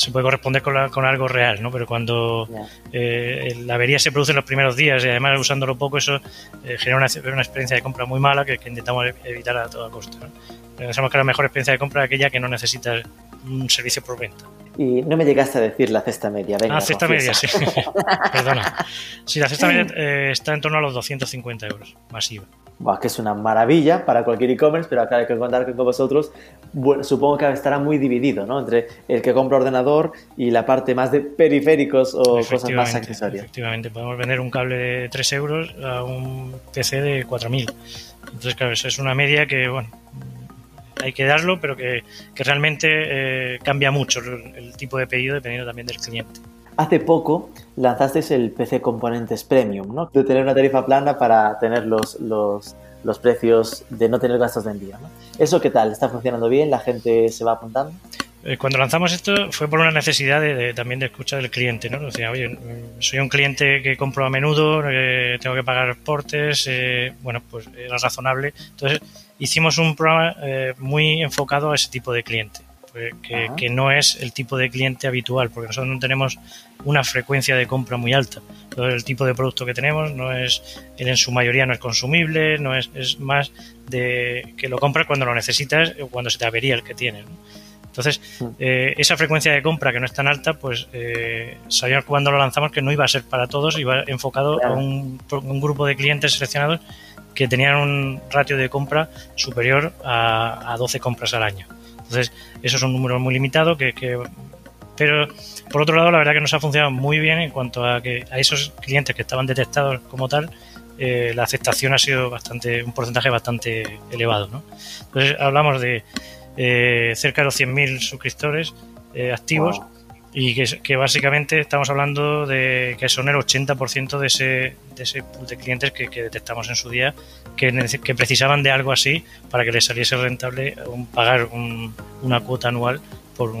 se puede corresponder con, con algo real, ¿no? Pero cuando eh, la avería se produce en los primeros días y además usándolo poco, eso eh, genera una, una, experiencia de compra muy mala que, intentamos evitar a toda costa. ¿no? Pensamos que la mejor experiencia de compra es aquella que no necesita un servicio por venta. Y no me llegaste a decir la cesta media. Venga, ah, cesta media, sí. Perdona. Sí, la cesta media eh, está en torno a los 250 euros, masiva. Que es una maravilla para cualquier e-commerce, pero acá hay que contar que con vosotros, bueno, supongo que estará muy dividido, ¿no? Entre el que compra ordenador y la parte más de periféricos o cosas más accesorias. Efectivamente, podemos vender un cable de 3 euros a un PC de 4.000. Entonces, claro, eso es una media que, bueno, hay que darlo, pero que, realmente eh, cambia mucho el, tipo de pedido dependiendo también del cliente. Hace poco lanzasteis el PC Componentes Premium, ¿no? De tener una tarifa plana para tener los, los, los precios de no tener gastos de envío. ¿Eso qué tal? ¿Está funcionando bien? ¿La gente se va apuntando? Eh, cuando lanzamos esto fue por una necesidad de, también de escucha del cliente, ¿no? Decía, oye, mm, soy un cliente que compro a menudo, eh, tengo que pagar portes, bueno, pues era razonable. Entonces hicimos un programa eh, muy enfocado a ese tipo de cliente, pues, que, no es el tipo de cliente habitual, porque nosotros no tenemos una frecuencia de compra muy alta. el tipo de producto que tenemos no es, en su mayoría no es consumible, no es, es más de que lo compras cuando lo necesitas o cuando se te avería el que tienes. Entonces, eh, esa frecuencia de compra que no es tan alta, pues eh, sabíamos cuando lo lanzamos que no iba a ser para todos, iba enfocado a un, un grupo de clientes seleccionados que tenían un ratio de compra superior a, a 12 compras al año. Entonces, eso es un número muy limitado que, pero por otro lado, la verdad que nos ha funcionado muy bien en cuanto a que a esos clientes que estaban detectados como tal, eh, la aceptación ha sido bastante, un porcentaje bastante elevado. ¿no? Entonces, hablamos de eh, cerca de los 100.000 suscriptores eh, activos y que, básicamente estamos hablando de que son el 80% de ese, de ese pool de clientes que, detectamos en su día que, que, precisaban de algo así para que les saliese rentable pagar una cuota anual por,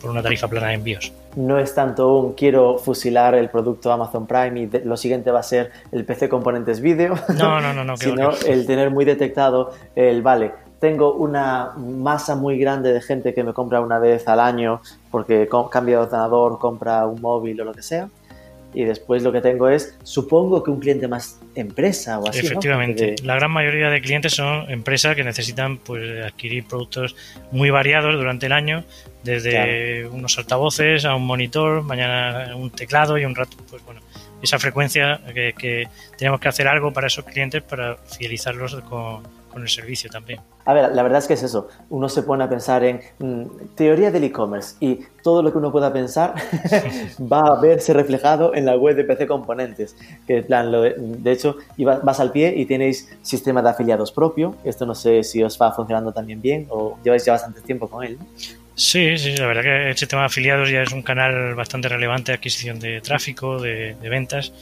por, una tarifa plana de envíos. No es tanto un quiero fusilar el producto Amazon Prime y lo siguiente va a ser el PC componentes vídeo, no, no, no, no, sino el tener muy detectado el vale tengo una masa muy grande de gente que me compra una vez al año porque cambia de ordenador, compra un móvil o lo que sea. Y después lo que tengo es, supongo que un cliente más empresa o así. Efectivamente, la gran mayoría de clientes son empresas que necesitan pues, adquirir productos muy variados durante el año, desde unos altavoces a un monitor, mañana un teclado y un rato, pues bueno, esa frecuencia que, que tenemos que hacer algo para esos clientes para fidelizarlos con, con el servicio también. A ver, la verdad es que es eso. Uno se pone a pensar en mm, teoría del e-commerce y todo lo que uno pueda pensar va a verse reflejado en la web de PC Componentes. Que plan, lo de, hecho, vas al pie y tenéis sistema de afiliados propio. Esto no sé si os va funcionando también bien o lleváis ya bastante tiempo con él. Sí, sí, la verdad que el sistema de afiliados ya es un canal bastante relevante de adquisición de tráfico, de, ventas.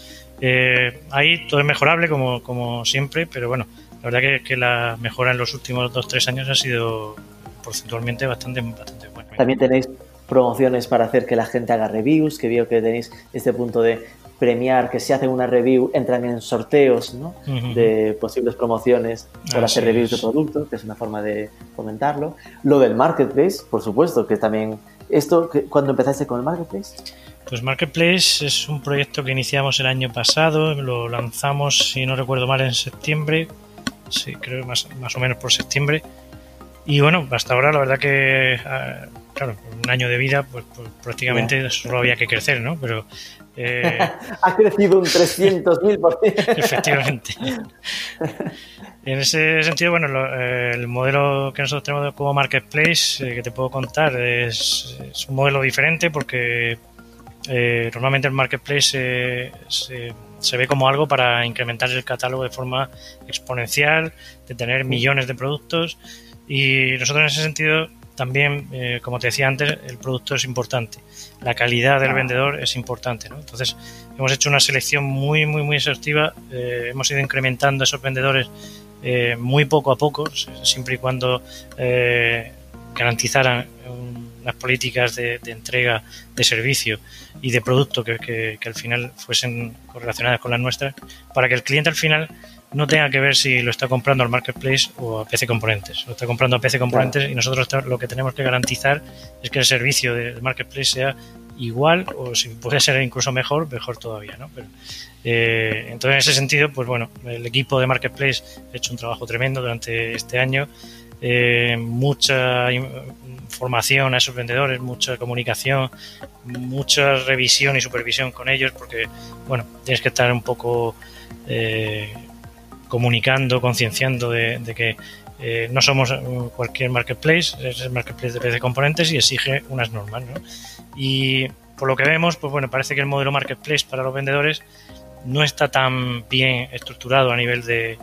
Eh, ahí todo es mejorable como, como siempre, pero bueno, la verdad que, la mejora en los últimos 2-3 años ha sido porcentualmente bastante, bastante buena. También tenéis promociones para hacer que la gente haga reviews, que veo que tenéis este punto de premiar que si hacen una review entran en sorteos ¿no? de posibles promociones por hacer reviews de productos, que es una forma de comentarlo. Lo del marketplace, por supuesto, que también... ¿Esto cuando empezaste con el marketplace? Pues Marketplace es un proyecto que iniciamos el año pasado, lo lanzamos, si no recuerdo mal, en septiembre sí, creo más, más o menos por septiembre. Y bueno, hasta ahora la verdad que, ah, claro, un año de vida, pues, pues prácticamente solo había que crecer, ¿no? Pero... Eh, ha crecido un 300.000%. Efectivamente. en ese sentido, bueno, eh, el modelo que nosotros tenemos como Marketplace, eh, que te puedo contar, es, un modelo diferente porque normalmente el Marketplace se se ve como algo para incrementar el catálogo de forma exponencial, de tener millones de productos. Y nosotros en ese sentido también, eh, como te decía antes, el producto es importante, la calidad del vendedor es importante, ¿no? Entonces hemos hecho una selección muy, muy, muy exhaustiva, eh, hemos ido incrementando esos vendedores eh, muy poco a poco, siempre y cuando garantizaran unas políticas de, entrega de servicio y de producto que, al final fuesen correlacionadas con las nuestras, para que el cliente al final no tenga que ver si lo está comprando al marketplace o a PC Componentes. Lo está comprando a PC Componentes y nosotros lo que tenemos que garantizar es que el servicio del marketplace sea igual o si puede ser incluso mejor, mejor todavía, ¿no? Pero, eh, entonces, en ese sentido, pues bueno, el equipo de marketplace ha hecho un trabajo tremendo durante este año. Eh, mucha formación a esos vendedores, mucha comunicación, mucha revisión y supervisión con ellos, porque, bueno, tienes que estar un poco eh, comunicando, concienciando de, que eh, no somos cualquier marketplace, es el marketplace de PC componentes y exige unas normas. ¿no? Y por lo que vemos, pues bueno, parece que el modelo marketplace para los vendedores no está tan bien estructurado a nivel de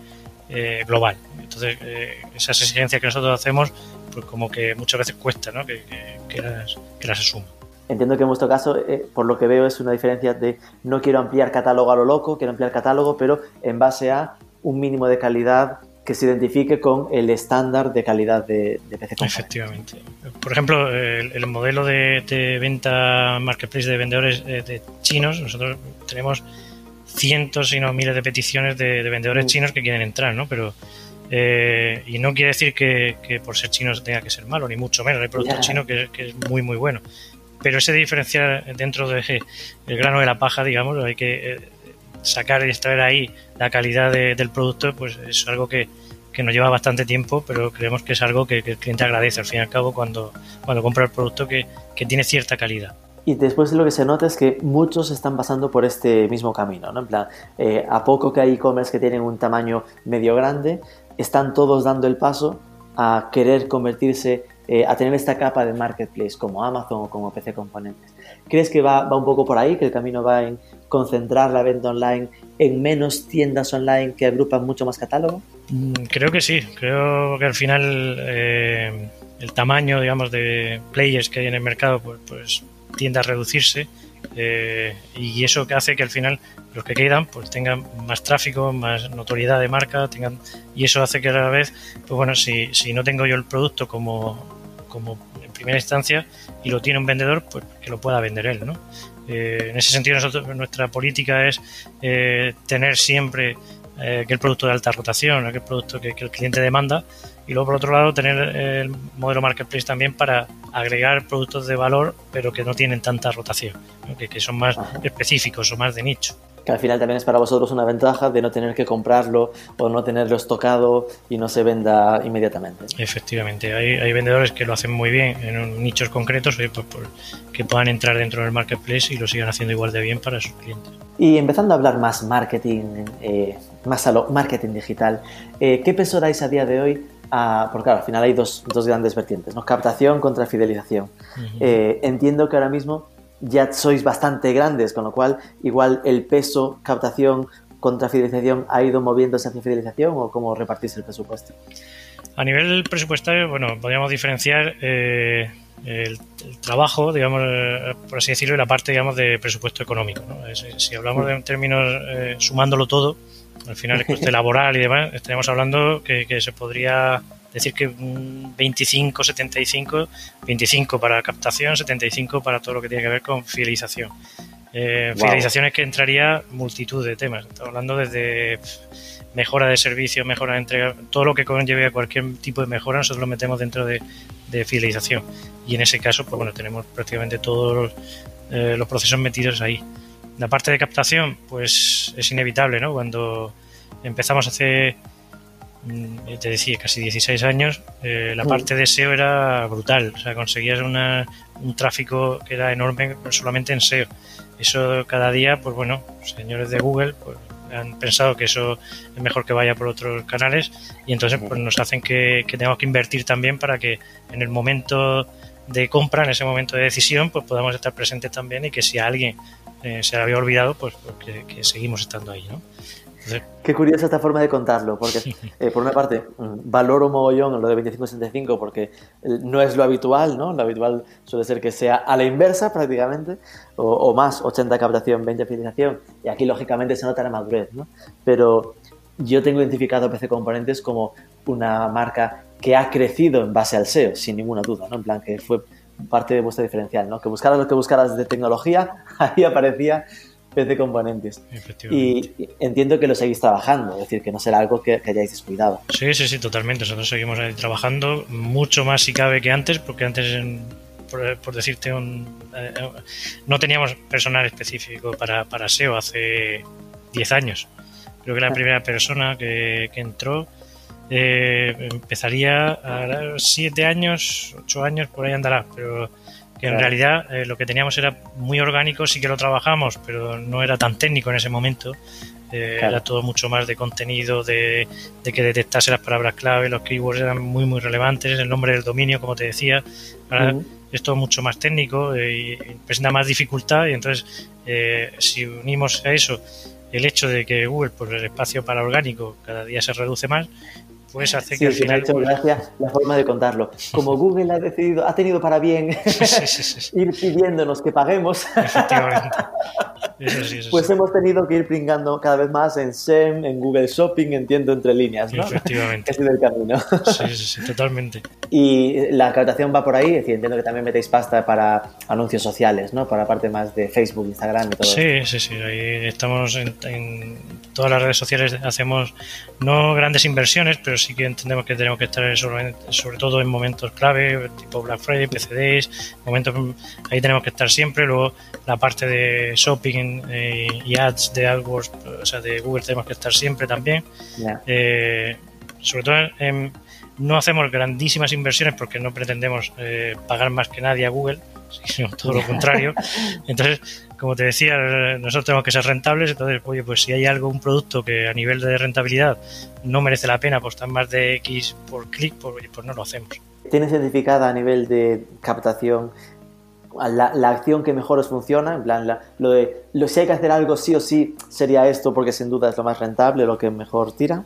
eh, global. Entonces, eh, esas exigencias que nosotros hacemos, pues como que muchas veces cuesta ¿no? que, las, que las asuma. Entiendo que en vuestro caso, por lo que veo, es una diferencia de no quiero ampliar catálogo a lo loco, quiero ampliar catálogo, pero en base a un mínimo de calidad que se identifique con el estándar de calidad de, PC Efectivamente. Por ejemplo, el, modelo de, venta marketplace de vendedores eh, de chinos, nosotros tenemos cientos, y no miles de peticiones de, vendedores mm. chinos que quieren entrar, ¿no? Pero eh, y no quiere decir que, por ser chinos tenga que ser malo, ni mucho menos. Hay productos chinos que, es muy, muy bueno. Pero ese diferenciar dentro del el grano de la paja, digamos, hay que eh, sacar y extraer ahí la calidad del producto, pues es algo que, nos lleva bastante tiempo, pero creemos que es algo que, el cliente agradece al fin y al cabo cuando, cuando compra el producto que, tiene cierta calidad. Y después lo que se nota es que muchos están pasando por este mismo camino, ¿no? En plan, eh, a poco que hay e-commerce que tienen un tamaño medio grande, están todos dando el paso a querer convertirse, eh, a tener esta capa de marketplace como Amazon o como PC Componentes. ¿Crees que va, va un poco por ahí, que el camino va en concentrar la venta online en menos tiendas online que agrupan mucho más catálogo? Mm, creo que sí, creo que al final eh, el tamaño, digamos, de players que hay en el mercado pues, pues tiende a reducirse eh, y eso que hace que al final los que quedan pues tengan más tráfico, más notoriedad de marca, tengan y eso hace que a la vez, pues bueno, si, si no tengo yo el producto como, como en primera instancia y lo tiene un vendedor, pues que lo pueda vender él, ¿no? Eh, en ese sentido, nosotros, nuestra política es eh, tener siempre eh, aquel producto de alta rotación, aquel producto que, el cliente demanda, y luego por otro lado tener el modelo marketplace también para agregar productos de valor, pero que no tienen tanta rotación, que, son más específicos o más de nicho que al final también es para vosotros una ventaja de no tener que comprarlo o no tenerlo estocado y no se venda inmediatamente. Efectivamente, hay, vendedores que lo hacen muy bien en nichos concretos pues que puedan entrar dentro del marketplace y lo sigan haciendo igual de bien para sus clientes. Y empezando a hablar más marketing, eh, más a lo marketing digital, eh, ¿qué peso dais a día de hoy a, porque claro, al final hay dos, dos grandes vertientes, ¿no? captación contra fidelización. Eh, entiendo que ahora mismo ya sois bastante grandes, con lo cual igual el peso, captación contra fidelización ha ido moviéndose hacia fidelización o cómo repartís el presupuesto. A nivel presupuestario, bueno, podríamos diferenciar eh, el, trabajo, digamos, eh, por así decirlo, y la parte, digamos, de presupuesto económico. Si hablamos de términos eh, sumándolo todo, al final el coste laboral y demás, estaríamos hablando que, que se podría decir que 25, 75, 25 para captación, 75 para todo lo que tiene que ver con fidelización. Eh, Fidelización es que entraría multitud de temas. Estamos hablando desde mejora de servicio, mejora de entrega, todo lo que conlleve a cualquier tipo de mejora, nosotros lo metemos dentro de, fidelización. Y en ese caso, pues bueno, tenemos prácticamente todos eh, los, procesos metidos ahí. La parte de captación, pues es inevitable, ¿no? Cuando empezamos hace Mm, te decía, casi 16 años, eh, la parte de SEO era brutal. O sea, conseguías una, un tráfico que era enorme solamente en SEO. Eso cada día, pues bueno, señores de Google pues, han pensado que eso es mejor que vaya por otros canales y entonces pues, nos hacen que, que tengamos que invertir también para que en el momento de compra, en ese momento de decisión, pues podamos estar presentes también y que si a alguien eh, se había olvidado, pues, pues que, que, seguimos estando ahí, ¿no? Qué curiosa esta forma de contarlo, porque eh, por una parte mm, valoro mogollón lo de 25-65 porque eh, no es lo habitual, ¿no? Lo habitual suele ser que sea a la inversa prácticamente, o, más, 80 captación, 20 fidelización, y aquí lógicamente se nota la madurez, ¿no? Pero yo tengo identificado PC Componentes como una marca que ha crecido en base al SEO, sin ninguna duda, ¿no? En plan que fue parte de vuestra diferencial, ¿no? Que buscaras lo que buscaras de tecnología, ahí aparecía PC Componentes. Y entiendo que lo seguís trabajando, es decir, que no será algo que, hayáis descuidado. Sí, sí, sí, totalmente. Nosotros seguimos ahí trabajando mucho más si cabe que antes, porque antes, por, decirte, un, eh, no teníamos personal específico para, para SEO hace 10 años. Creo que la ah. primera persona que, que entró eh, empezaría a 7 años, 8 años, por ahí andará, pero que en realidad eh, lo que teníamos era muy orgánico, sí que lo trabajamos, pero no era tan técnico en ese momento. Eh, era todo mucho más de contenido, de, que detectase las palabras clave, los keywords eran muy, muy relevantes, el nombre del dominio, como te decía. Ahora es todo mucho más técnico y presenta más dificultad. Y entonces, si unimos a eso el hecho de que Google, por el espacio para orgánico, cada día se reduce más, pues hace que al final... Me ha hecho gracia la forma de contarlo. Como Google ha decidido, ha tenido para bien ir pidiéndonos que paguemos, pues hemos tenido que ir pringando cada vez más en SEM, en Google Shopping, entiendo entre líneas, ¿no? Efectivamente. Ha sido el camino. sí, sí, sí, totalmente. Y la captación va por ahí, es decir, entiendo que también metéis pasta para anuncios sociales, ¿no? Para la parte más de Facebook, Instagram y todo Sí, sí, sí. Ahí estamos en todas las redes sociales, hacemos no grandes inversiones, pero sí que entendemos que tenemos que estar sobre, sobre todo en momentos clave, tipo Black Friday, PCDs, momentos ahí tenemos que estar siempre. Luego la parte de shopping eh, y ads de AdWords, o sea, de Google tenemos que estar siempre también. Eh, sobre todo no hacemos grandísimas inversiones porque no pretendemos eh, pagar más que nadie a Google, sino todo lo contrario. Entonces, como te decía, nosotros tenemos que ser rentables, entonces, oye, pues si hay algo, un producto que a nivel de rentabilidad no merece la pena apostar más de X por clic, pues, pues no lo hacemos. ¿Tienes identificada a nivel de captación la, acción que mejor os funciona? En plan, lo de lo, si hay que hacer algo sí o sí, sería esto porque sin duda es lo más rentable, lo que mejor tira.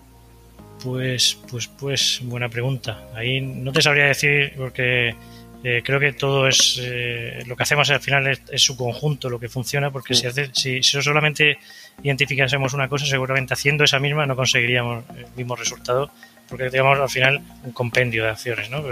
Pues, pues, pues, buena pregunta. Ahí no te sabría decir porque eh, creo que todo es eh, lo que hacemos al final es, su conjunto lo que funciona porque si, hace, si, solamente identificásemos una cosa seguramente haciendo esa misma no conseguiríamos el mismo resultado porque digamos al final un compendio de acciones ¿no?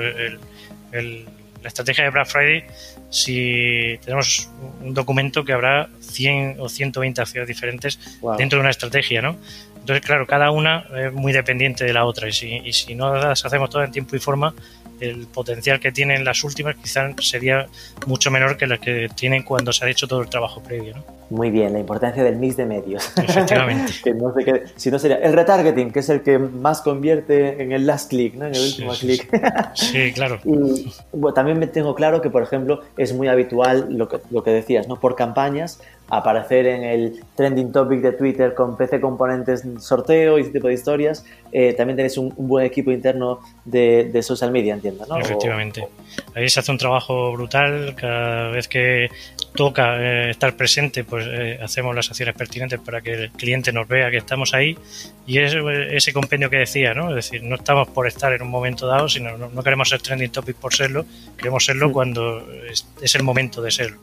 La estrategia de Black Friday si tenemos un documento que habrá 100 o 120 acciones diferentes dentro de una estrategia ¿no? entonces claro cada una es muy dependiente de la otra y si, y si no las hacemos todas en tiempo y forma el potencial que tienen las últimas quizás sería mucho menor que las que tienen cuando se ha hecho todo el trabajo previo. ¿no? Muy bien, la importancia del mix de medios. Efectivamente. que no si no sería el retargeting, que es el que más convierte en el last click, ¿no? en el último click. Sí, claro. y también me tengo claro que, por ejemplo, es muy habitual lo que, lo que decías, ¿no? por campañas aparecer en el trending topic de Twitter con PC componentes sorteo y ese tipo de historias. Eh, también tenéis un, buen equipo interno de, social media, entiendo, ¿no? Efectivamente. Ahí se hace un trabajo brutal. Cada vez que toca eh, estar presente, pues eh, hacemos las acciones pertinentes para que el cliente nos vea que estamos ahí. Y es ese compendio que decía, ¿no? Es decir, no estamos por estar en un momento dado, sino no, queremos ser trending topic por serlo, queremos serlo cuando es el momento de serlo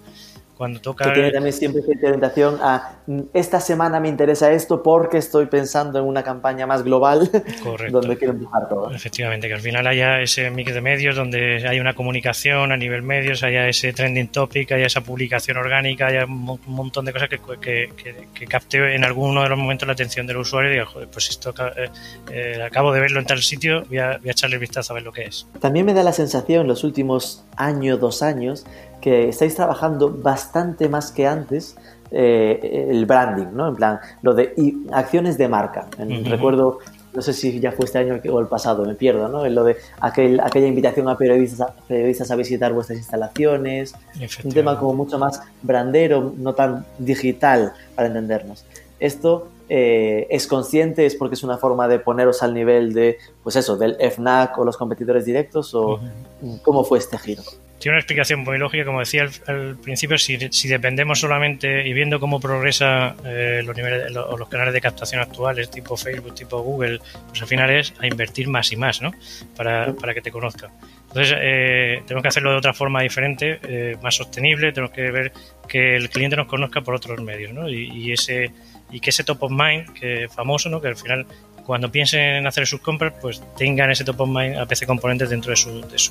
cuando toca... Que tiene también siempre cierta orientación a mm, esta semana me interesa esto porque estoy pensando en una campaña más global donde quiero empujar todo. Efectivamente, que al final haya ese mix de medios donde hay una comunicación a nivel medios, haya ese trending topic, haya esa publicación orgánica, haya un montón de cosas que, que, capte en alguno de los momentos la atención del usuario y diga, joder, pues esto eh, eh, acabo de verlo en tal sitio, voy a, voy a echarle vistazo a ver lo que es. También me da la sensación en los últimos años, dos años, que estáis trabajando bastante más que antes eh, el branding, ¿no? En plan, lo de acciones de marca. Recuerdo, no sé si ya fue este año o el pasado, me pierdo, ¿no? En lo de aquel, aquella invitación a periodistas, periodistas a visitar vuestras instalaciones. Un tema como mucho más brandero, no tan digital, para entendernos. Esto eh, es consciente, es porque es una forma de poneros al nivel de, pues eso, del FNAC o los competidores directos, o cómo fue este giro tiene una explicación muy lógica, como decía al, principio, si, dependemos solamente y viendo cómo progresa eh, los niveles o los canales de captación actuales, tipo Facebook, tipo Google, pues al final es a invertir más y más, ¿no? Para, para que te conozcan. Entonces, eh, tenemos que hacerlo de otra forma diferente, eh, más sostenible, tenemos que ver que el cliente nos conozca por otros medios, ¿no? Y, y ese y que ese top of mind, que famoso, ¿no? Que al final cuando piensen en hacer sus compras, pues tengan ese top of mind a PC Componentes dentro de, sus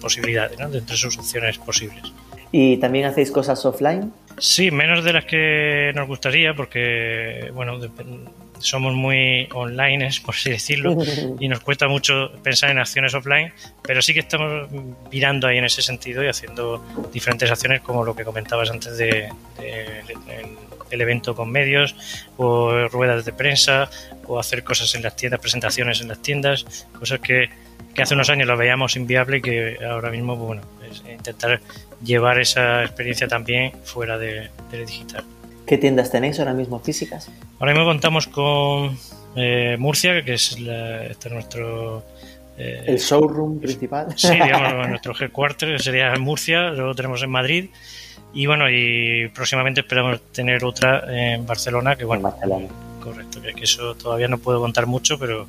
posibilidades, dentro de sus opciones posibles. ¿Y también hacéis cosas offline? Sí, menos de las que nos gustaría, porque, bueno, somos muy online, por así decirlo, y nos cuesta mucho pensar en acciones offline, pero sí que estamos mirando ahí en ese sentido y haciendo diferentes acciones como lo que comentabas antes de, el evento con medios o ruedas de prensa o hacer cosas en las tiendas, presentaciones en las tiendas, cosas que, que hace unos años lo veíamos inviable y que ahora mismo, bueno, es intentar llevar esa experiencia también fuera de, del digital. ¿Qué tiendas tenéis ahora mismo físicas? Ahora mismo contamos con eh, Murcia, que es este nuestro... Eh, ¿El showroom principal? Sí, digamos, nuestro headquarter sería en Murcia, luego tenemos en Madrid y bueno, y próximamente esperamos tener otra en Barcelona, que bueno, correcto, que eso todavía no puedo contar mucho, pero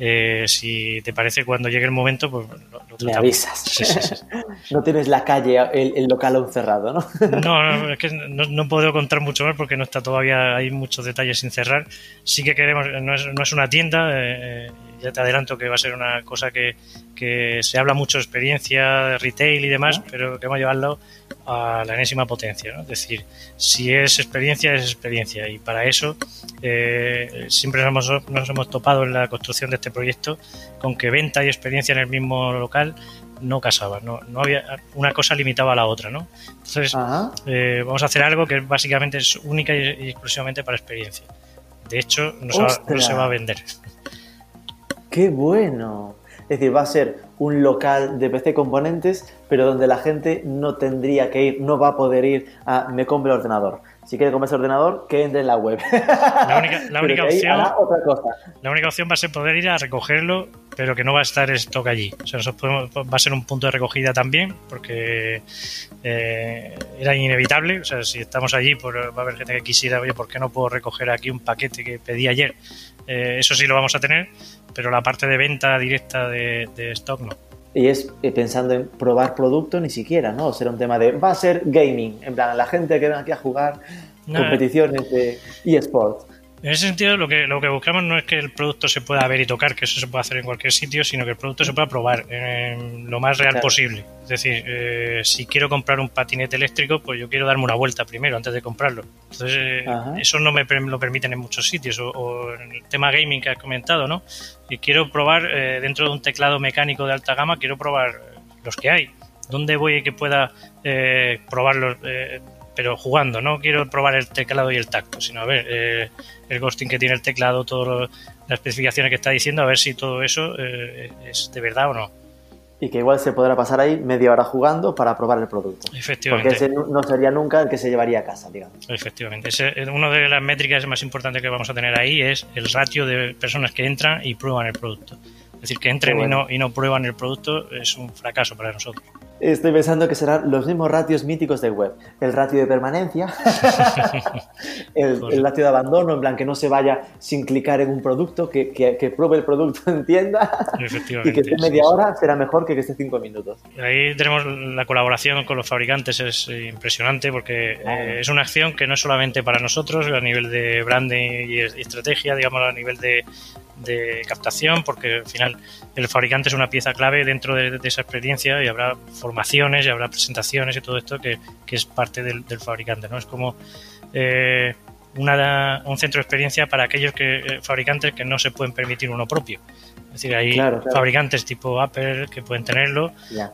eh, si te parece, cuando llegue el momento, pues lo, Me avisas. no tienes la calle, el, local aún cerrado, ¿no? no, es que no, puedo contar mucho más porque no está todavía, hay muchos detalles sin cerrar. Sí que queremos, no es, no es una tienda, eh, ya te adelanto que va a ser una cosa que, que se habla mucho de experiencia, de retail y demás, pero que vamos a llevarlo a la enésima potencia. ¿no? Es decir, si es experiencia, es experiencia. Y para eso eh, siempre nos hemos, nos hemos topado en la construcción de este proyecto con que venta y experiencia en el mismo local no casaban, no, no había una cosa limitaba a la otra, ¿no? Entonces eh, vamos a hacer algo que básicamente es única y, exclusivamente para experiencia. De hecho, no se va a vender. ¡Qué bueno! Es decir, va a ser un local de PC componentes, pero donde la gente no tendría que ir, no va a poder ir a me compre el ordenador. Si quiere comprarse ordenador, que entre en la web. La única, opción, la única opción va a ser poder ir a recogerlo, pero que no va a estar stock allí. O sea, va a ser un punto de recogida también, porque eh, era inevitable. O sea, si estamos allí, pues va a haber gente que quisiera, oye, ¿por qué no puedo recoger aquí un paquete que pedí ayer? Eh, eso sí lo vamos a tener, pero la parte de venta directa de, stock no. Y es eh, pensando en probar producto ni siquiera, ¿no? O será un tema de, va a ser gaming, en plan, la gente que viene aquí a jugar competiciones de eSports. En ese sentido, lo que, lo que buscamos no es que el producto se pueda ver y tocar, que eso se puede hacer en cualquier sitio, sino que el producto se pueda probar en lo más real posible. Es decir, eh, si quiero comprar un patinete eléctrico, pues yo quiero darme una vuelta primero antes de comprarlo. Entonces, eh, eso no me lo permiten en muchos sitios. O, en el tema gaming que has comentado, ¿no? Y quiero probar eh, dentro de un teclado mecánico de alta gama, quiero probar los que hay. ¿Dónde voy que pueda probarlos? Pero jugando, no quiero probar el teclado y el tacto, sino a ver eh, el ghosting que tiene el teclado, todas las especificaciones que está diciendo, a ver si todo eso eh, es de verdad o no. Y que igual se podrá pasar ahí media hora jugando para probar el producto. Efectivamente. Porque ese no sería nunca el que se llevaría a casa, digamos. Efectivamente. Ese, una de las métricas más importantes que vamos a tener ahí es el ratio de personas que entran y prueban el producto. Es decir, que entren y, no, y no prueban el producto es un fracaso para nosotros. Estoy pensando que serán los mismos ratios míticos de web. El ratio de permanencia, el, ratio de abandono, en plan que no se vaya sin clicar en un producto, que, que, pruebe el producto en tienda y que esté media hora será mejor que que esté cinco minutos. Ahí tenemos la colaboración con los fabricantes, es impresionante porque eh, es una acción que no es solamente para nosotros a nivel de branding y estrategia, digamos a nivel de, de captación, porque al final el fabricante es una pieza clave dentro de, esa experiencia y habrá formaciones y habrá presentaciones y todo esto que, es parte del, fabricante, ¿no? Es como eh, una, un centro de experiencia para aquellos que, eh, fabricantes que no se pueden permitir uno propio. Es decir, hay fabricantes tipo Apple que pueden tenerlo,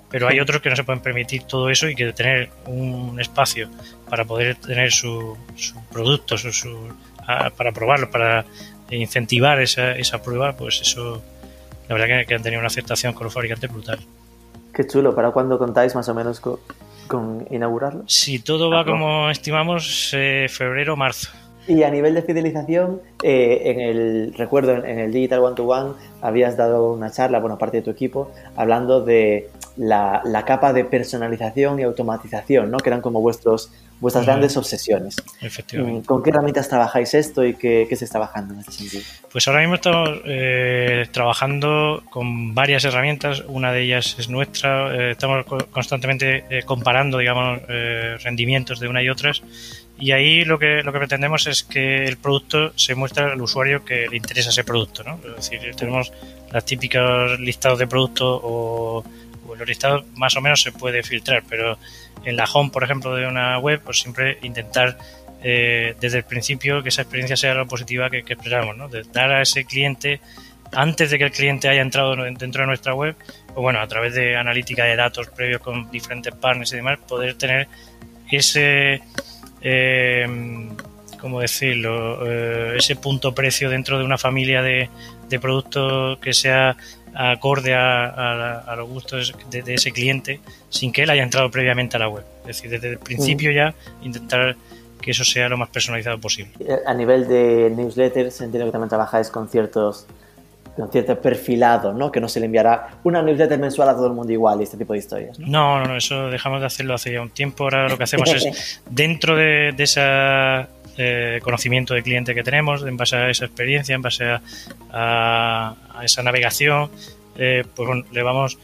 pero hay otros que no se pueden permitir todo eso y que tener un espacio para poder tener su, su producto, su, ah, para probarlo, para incentivar esa, esa prueba, pues eso, la verdad que, han tenido una aceptación con los fabricantes brutal. Qué chulo, ¿para cuándo contáis más o menos con, inaugurarlo? Si todo va como estimamos, eh, febrero marzo. Y a nivel de fidelización, eh, en el recuerdo en el Digital One to One habías dado una charla, bueno, parte de tu equipo, hablando de la, la, capa de personalización y automatización, ¿no? Que eran como vuestros vuestras grandes obsesiones. Efectivamente. Mm, ¿Con qué herramientas trabajáis esto y qué, se está trabajando en este sentido? Pues ahora mismo estamos eh, trabajando con varias herramientas. Una de ellas es nuestra. Eh, estamos constantemente eh, comparando, digamos, rendimientos de una y otras. Y ahí lo que, lo que pretendemos es que el producto se muestre al usuario que le interesa ese producto. ¿no? Es decir, tenemos las típicas listados de productos o pues los listados más o menos se puede filtrar, pero en la home, por ejemplo, de una web, pues siempre intentar eh, desde el principio que esa experiencia sea lo positiva que, esperamos, ¿no? De dar a ese cliente, antes de que el cliente haya entrado dentro de nuestra web, o bueno, a través de analítica de datos previos con diferentes partners y demás, poder tener ese, eh, ¿cómo decirlo?, eh, ese punto precio dentro de una familia de productos que sea acorde a, los gustos de, ese cliente sin que él haya entrado previamente a la web. Es decir, desde el principio mm. ya intentar que eso sea lo más personalizado posible. A nivel de newsletters, entiendo que también trabajáis con ciertos con cierto perfilado, ¿no? Que no se le enviará una newsletter mensual a todo el mundo igual y este tipo de historias. No, no, no, eso dejamos de hacerlo hace ya un tiempo. Ahora lo que hacemos es, dentro de, de ese eh, conocimiento de cliente que tenemos, en base a esa experiencia, en base a, esa navegación, eh, pues bueno, le vamos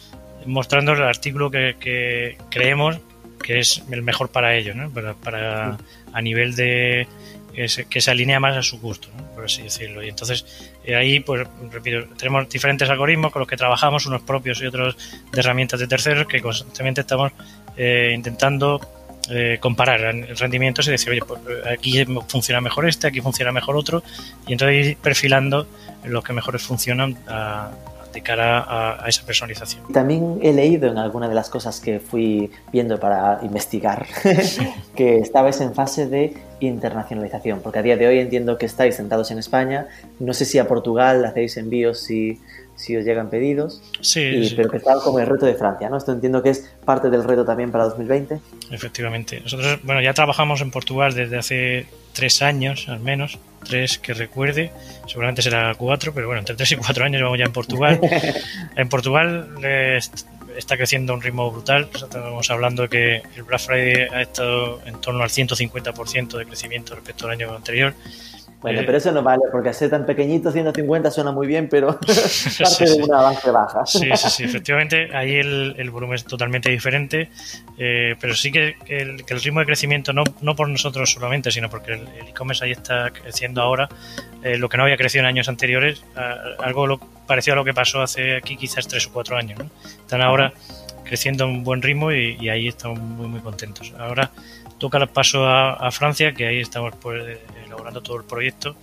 mostrando el artículo que, creemos que es el mejor para ellos, ¿no? para, a nivel de que se, alinea más a su gusto, por así decirlo. Y entonces eh, ahí, pues repito, tenemos diferentes algoritmos con los que trabajamos, unos propios y otros de herramientas de terceros, que constantemente estamos eh, intentando eh, comparar rendimientos y decir, oye, pues aquí funciona mejor este, aquí funciona mejor otro, y entonces ir perfilando los que mejores funcionan a, de cara a, esa personalización. También he leído en alguna de las cosas que fui viendo para investigar que estabais en fase de internacionalización, porque a día de hoy entiendo que estáis sentados en España, no sé si a Portugal hacéis envíos si, si os llegan pedidos, sí, pero que está como el reto de Francia, ¿no? Esto entiendo que es parte del reto también para 2020. Efectivamente. Nosotros, bueno, ya trabajamos en Portugal desde hace tres años al menos, tres que recuerde, seguramente será cuatro, pero bueno, entre tres y cuatro años vamos ya en Portugal. en Portugal está creciendo a un ritmo brutal, estamos hablando que el Black Friday ha estado en torno al 150% de crecimiento respecto al año anterior. Bueno, eh, pero eso no vale, porque ser tan pequeñito, 150 suena muy bien, pero parte de una avance baja. Sí, sí, sí, efectivamente, ahí el, el volumen es totalmente diferente, eh, pero sí que el, que el, ritmo de crecimiento, no, no por nosotros solamente, sino porque el e-commerce ahí está creciendo ahora, eh, lo que no había crecido en años anteriores, algo lo, parecido a lo que pasó hace aquí quizás tres o cuatro años. ¿no? Están ahora creciendo a un buen ritmo y, y ahí estamos muy, muy contentos. Ahora toca el paso a, Francia, que ahí estamos pues, elaborando todo el proyecto.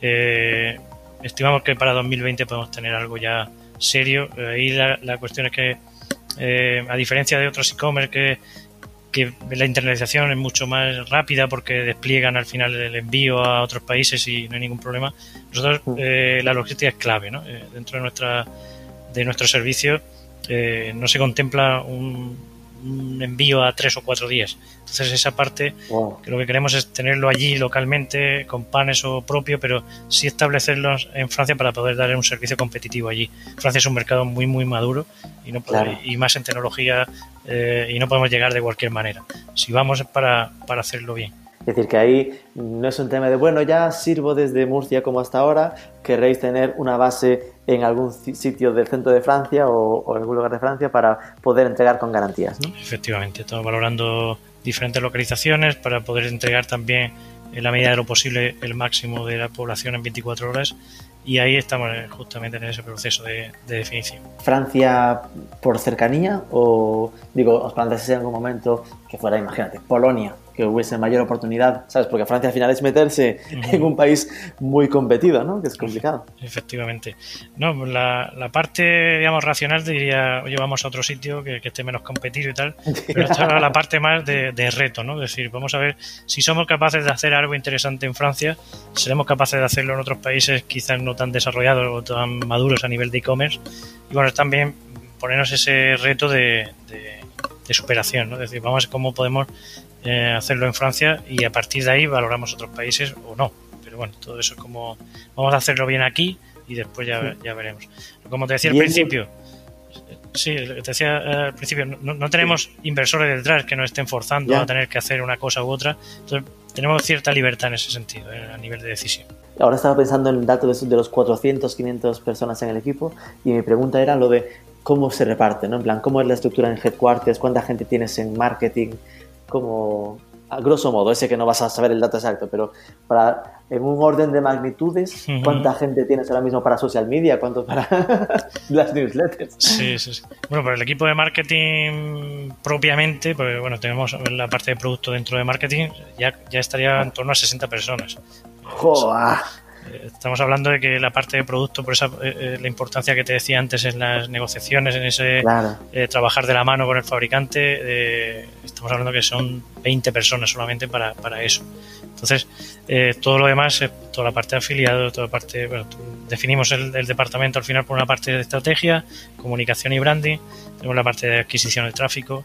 Eh, estimamos que para 2020 podemos tener algo ya serio. Ahí la, cuestión es que, eh, a diferencia de otros e-commerce que, que la internalización es mucho más rápida porque despliegan al final el envío a otros países y no hay ningún problema. Nosotros mm. eh, la logística es clave, ¿no? dentro de nuestra de nuestro servicio no se contempla un, un envío a tres o cuatro días. Entonces esa parte que lo que queremos es tenerlo allí localmente con panes o propio, pero sí establecerlos en Francia para poder dar un servicio competitivo allí. Francia es un mercado muy muy maduro y no y más en tecnología eh, y no podemos llegar de cualquier manera. Si vamos es para, para hacerlo bien. Es decir, que ahí no es un tema de, bueno, ya sirvo desde Murcia como hasta ahora, querréis tener una base en algún sitio del centro de Francia o, en algún lugar de Francia para poder entregar con garantías. ¿no? Efectivamente, estamos valorando diferentes localizaciones para poder entregar también en la medida de lo posible el máximo de la población en 24 horas y ahí estamos justamente en ese proceso de, definición. ¿Francia por cercanía o digo, os planteáis en algún momento que fuera, imagínate, Polonia que hubiese mayor oportunidad, ¿sabes? Porque Francia al final es meterse en un país muy competido, ¿no? Que es complicado. Efectivamente. No, la, la parte, digamos, racional diría, oye, vamos a otro sitio que, esté menos competido y tal, pero esta es la parte más de, reto, ¿no? Es decir, vamos a ver si somos capaces de hacer algo interesante en Francia, seremos capaces de hacerlo en otros países quizás no tan desarrollados o tan maduros a nivel de e-commerce. Y bueno, también ponernos ese reto de, de, de superación, ¿no? Es decir, vamos a ver cómo podemos eh, hacerlo en Francia y a partir de ahí valoramos otros países o no. Pero bueno, todo eso es como vamos a hacerlo bien aquí y después ya, ya veremos. Como te decía al principio, sí, te decía eh, al principio, no, tenemos inversores detrás que nos estén forzando a tener que hacer una cosa u otra. Entonces, tenemos cierta libertad en ese sentido, eh, a nivel de decisión. Ahora estaba pensando en el dato de, los 400, 500 personas en el equipo y mi pregunta era lo de cómo se reparte, ¿no? En plan, cómo es la estructura en headquarters, cuánta gente tienes en marketing, como a grosso modo, ese que no vas a saber el dato exacto, pero para en un orden de magnitudes, ¿cuánta gente tienes ahora mismo para social media? ¿Cuánto para las newsletters? Sí, sí, sí. Bueno, pues el equipo de marketing propiamente, pues bueno, tenemos la parte de producto dentro de marketing, ya, ya estaría en torno a 60 personas. ¡Joder! Estamos hablando de que la parte de producto, por esa eh, eh, la importancia que te decía antes en las negociaciones, en ese eh, trabajar de la mano con el fabricante, estamos hablando que son 20 personas solamente para, para eso. Entonces, todo lo demás, toda la parte de afiliado, toda la parte, bueno, definimos el, el, departamento al final por una parte de estrategia, comunicación y branding, tenemos la parte de adquisición de tráfico,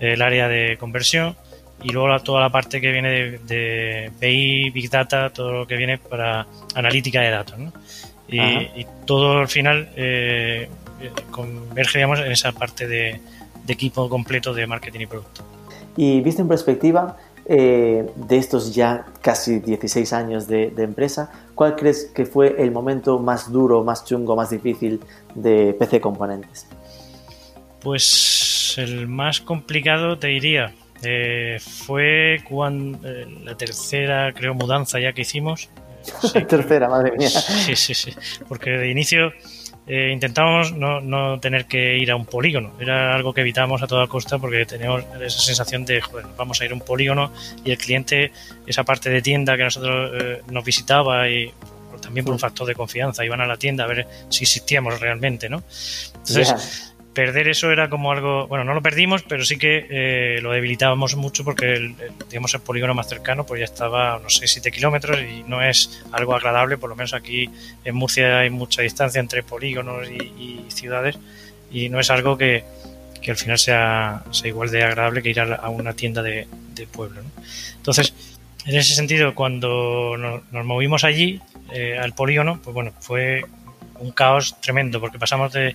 el área de conversión y luego toda la parte que viene de, de, BI, Big Data, todo lo que viene para analítica de datos. ¿no? Y, todo al final eh, converge digamos, en esa parte de, equipo completo de marketing y producto. Y visto en perspectiva eh, de estos ya casi 16 años de, de, empresa, ¿cuál crees que fue el momento más duro, más chungo, más difícil de PC Componentes? Pues el más complicado te diría, eh, fue cuando eh, la tercera, creo, mudanza ya que hicimos. tercera, madre mía. Sí, sí, sí. Porque de inicio eh, intentábamos no, no, tener que ir a un polígono. Era algo que evitábamos a toda costa porque teníamos esa sensación de, joder, vamos a ir a un polígono y el cliente, esa parte de tienda que nosotros eh, nos visitaba y también por un factor de confianza, iban a la tienda a ver si existíamos realmente, ¿no? Entonces, perder eso era como algo, bueno, no lo perdimos, pero sí que eh, lo debilitábamos mucho porque el, digamos el polígono más cercano pues ya estaba, no sé, 7 kilómetros y no es algo agradable, por lo menos aquí en Murcia hay mucha distancia entre polígonos y, ciudades y no es algo que, que al final sea, sea, igual de agradable que ir a, una tienda de, pueblo. Entonces, en ese sentido, cuando nos, movimos allí, eh, al polígono, pues bueno, fue un caos tremendo porque pasamos de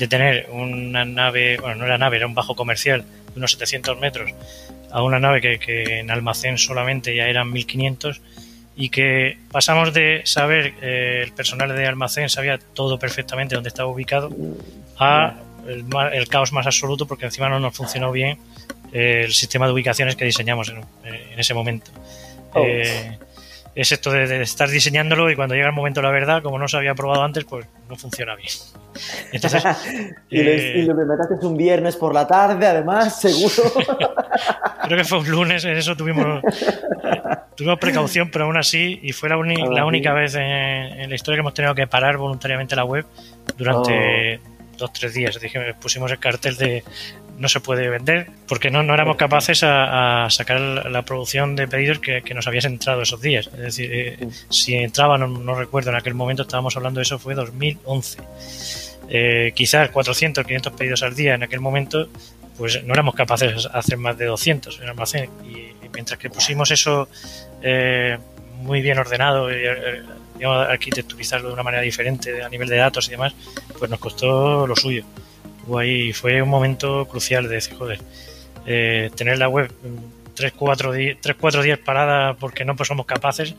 de tener una nave, bueno, no era nave, era un bajo comercial de unos 700 metros, a una nave que, en almacén solamente ya eran 1500 y que pasamos de saber eh, el personal de almacén sabía todo perfectamente dónde estaba ubicado a el, caos más absoluto porque encima no nos funcionó bien eh, el sistema de ubicaciones que diseñamos en, ese momento. Oh. Eh, es esto de, estar diseñándolo y cuando llega el momento de la verdad, como no se había probado antes, pues no funciona bien. Entonces, y, eh, lo que un viernes por la tarde, además, seguro. Creo que fue un lunes, en eso tuvimos, tuvimos precaución, pero aún así, y fue la, la única vez en, la historia que hemos tenido que parar voluntariamente la web durante oh. dos, tres días. Dije, pusimos el cartel de no se puede vender porque no, no éramos capaces a, sacar la producción de pedidos que, nos habías entrado esos días. Es decir, eh, si entraba, no, recuerdo, en aquel momento estábamos hablando de eso, fue 2011. Eh, quizás 400, 500 pedidos al día en aquel momento, pues no éramos capaces de hacer más de 200 en almacén. Y, mientras que pusimos eso eh, muy bien ordenado, y, arquitecturizarlo de una manera diferente a nivel de datos y demás, pues nos costó lo suyo ahí fue un momento crucial de decir, joder, eh, tener la web 3, 4, 3, 4 días parada porque no pues somos capaces,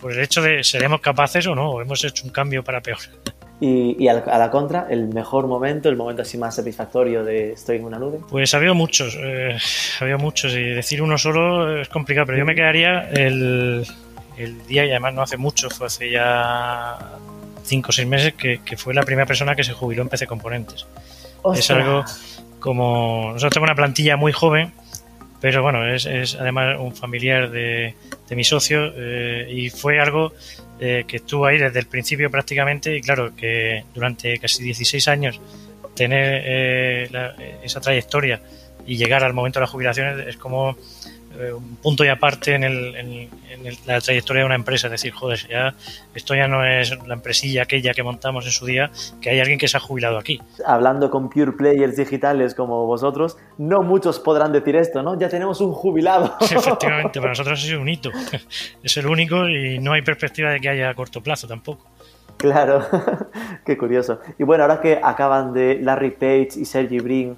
por el hecho de seremos capaces o no, hemos hecho un cambio para peor. Y, a, la, contra, el mejor momento, el momento así más satisfactorio de estoy en una nube. Pues había muchos, eh, había muchos y decir uno solo es complicado, pero yo me quedaría el, el día y además no hace mucho, fue hace ya 5 o 6 meses que, que, fue la primera persona que se jubiló en PC Componentes. Es algo como. Nosotros tenemos una plantilla muy joven, pero bueno, es, es además un familiar de, de mi socio eh, y fue algo eh, que estuvo ahí desde el principio prácticamente y claro que durante casi 16 años tener eh, esa trayectoria y llegar al momento de la jubilación es como un punto y aparte en, el, en, la trayectoria de una empresa. Es decir, joder, ya esto ya no es la empresilla aquella que montamos en su día, que hay alguien que se ha jubilado aquí. Hablando con pure players digitales como vosotros, no muchos podrán decir esto, ¿no? Ya tenemos un jubilado. Efectivamente, para nosotros es un hito. Es el único y no hay perspectiva de que haya a corto plazo tampoco. Claro, qué curioso. Y bueno, ahora que acaban de Larry Page y Sergey Brin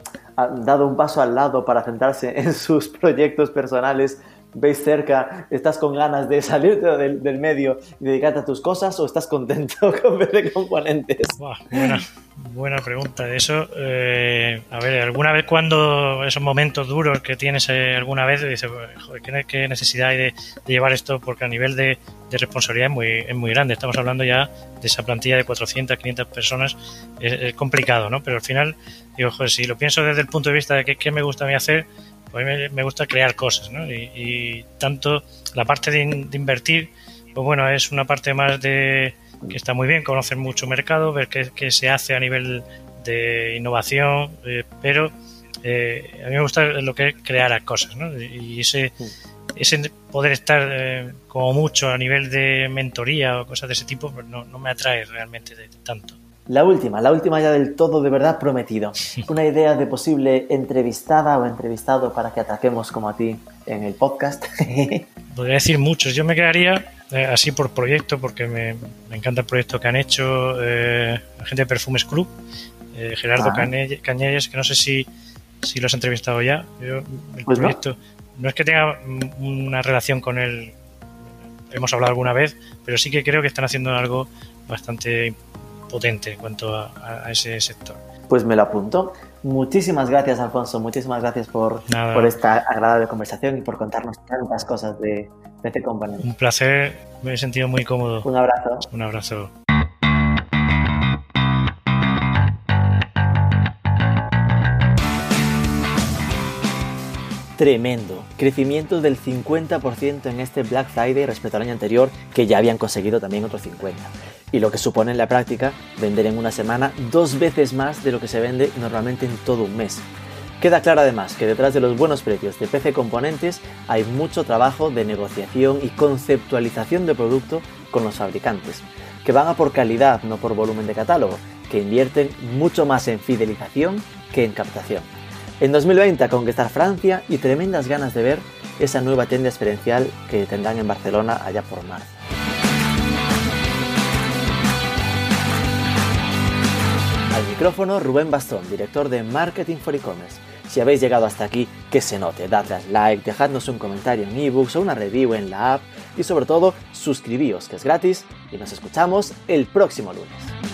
dado un paso al lado para centrarse en sus proyectos personales, veis cerca, estás con ganas de salirte del, medio y dedicarte a tus cosas o estás contento con PC Componentes? buena, buena pregunta. Eso, eh, a ver, alguna vez cuando esos momentos duros que tienes eh, alguna vez, dices, joder, ¿qué, necesidad hay de, llevar esto? Porque a nivel de, responsabilidad es muy, es muy grande. Estamos hablando ya de esa plantilla de 400, 500 personas. Es, complicado, ¿no? Pero al final, digo, joder, si lo pienso desde el punto de vista de qué, qué me gusta a mí hacer, a mí me, gusta crear cosas, ¿no? Y, tanto la parte de, invertir, pues bueno, es una parte más de que está muy bien, conocer mucho mercado, ver qué, se hace a nivel de innovación, eh, pero eh, a mí me gusta lo que es crear cosas, ¿no? Y ese, ese poder estar eh, como mucho a nivel de mentoría o cosas de ese tipo, pues no, no me atrae realmente de tanto. La última, la última ya del todo de verdad prometido. Una idea de posible entrevistada o entrevistado para que ataquemos como a ti en el podcast. Podría decir muchos. Yo me quedaría eh, así por proyecto, porque me, encanta el proyecto que han hecho eh, la gente de Perfumes Club, eh, Gerardo ah. Cañelles, que no sé si, si lo has entrevistado ya. el pues proyecto no. es que tenga una relación con él, hemos hablado alguna vez, pero sí que creo que están haciendo algo bastante potente en cuanto a, ese sector. Pues me lo apunto. Muchísimas gracias, Alfonso. Muchísimas gracias por, por esta agradable conversación y por contarnos tantas cosas de PC Company. Un placer, me he sentido muy cómodo. Un abrazo. Un abrazo. tremendo. Crecimiento del 50% en este Black Friday respecto al año anterior, que ya habían conseguido también otro 50%. Y lo que supone en la práctica vender en una semana dos veces más de lo que se vende normalmente en todo un mes. Queda claro además que detrás de los buenos precios de PC Componentes hay mucho trabajo de negociación y conceptualización de producto con los fabricantes, que van a por calidad, no por volumen de catálogo, que invierten mucho más en fidelización que en captación. En 2020 a conquistar Francia y tremendas ganas de ver esa nueva tienda experiencial que tendrán en Barcelona allá por marzo. Al micrófono Rubén Bastón, director de Marketing for E-Commerce. Si habéis llegado hasta aquí, que se note, dadle like, dejadnos un comentario en ebooks o una review en la app y sobre todo suscribíos que es gratis y nos escuchamos el próximo lunes.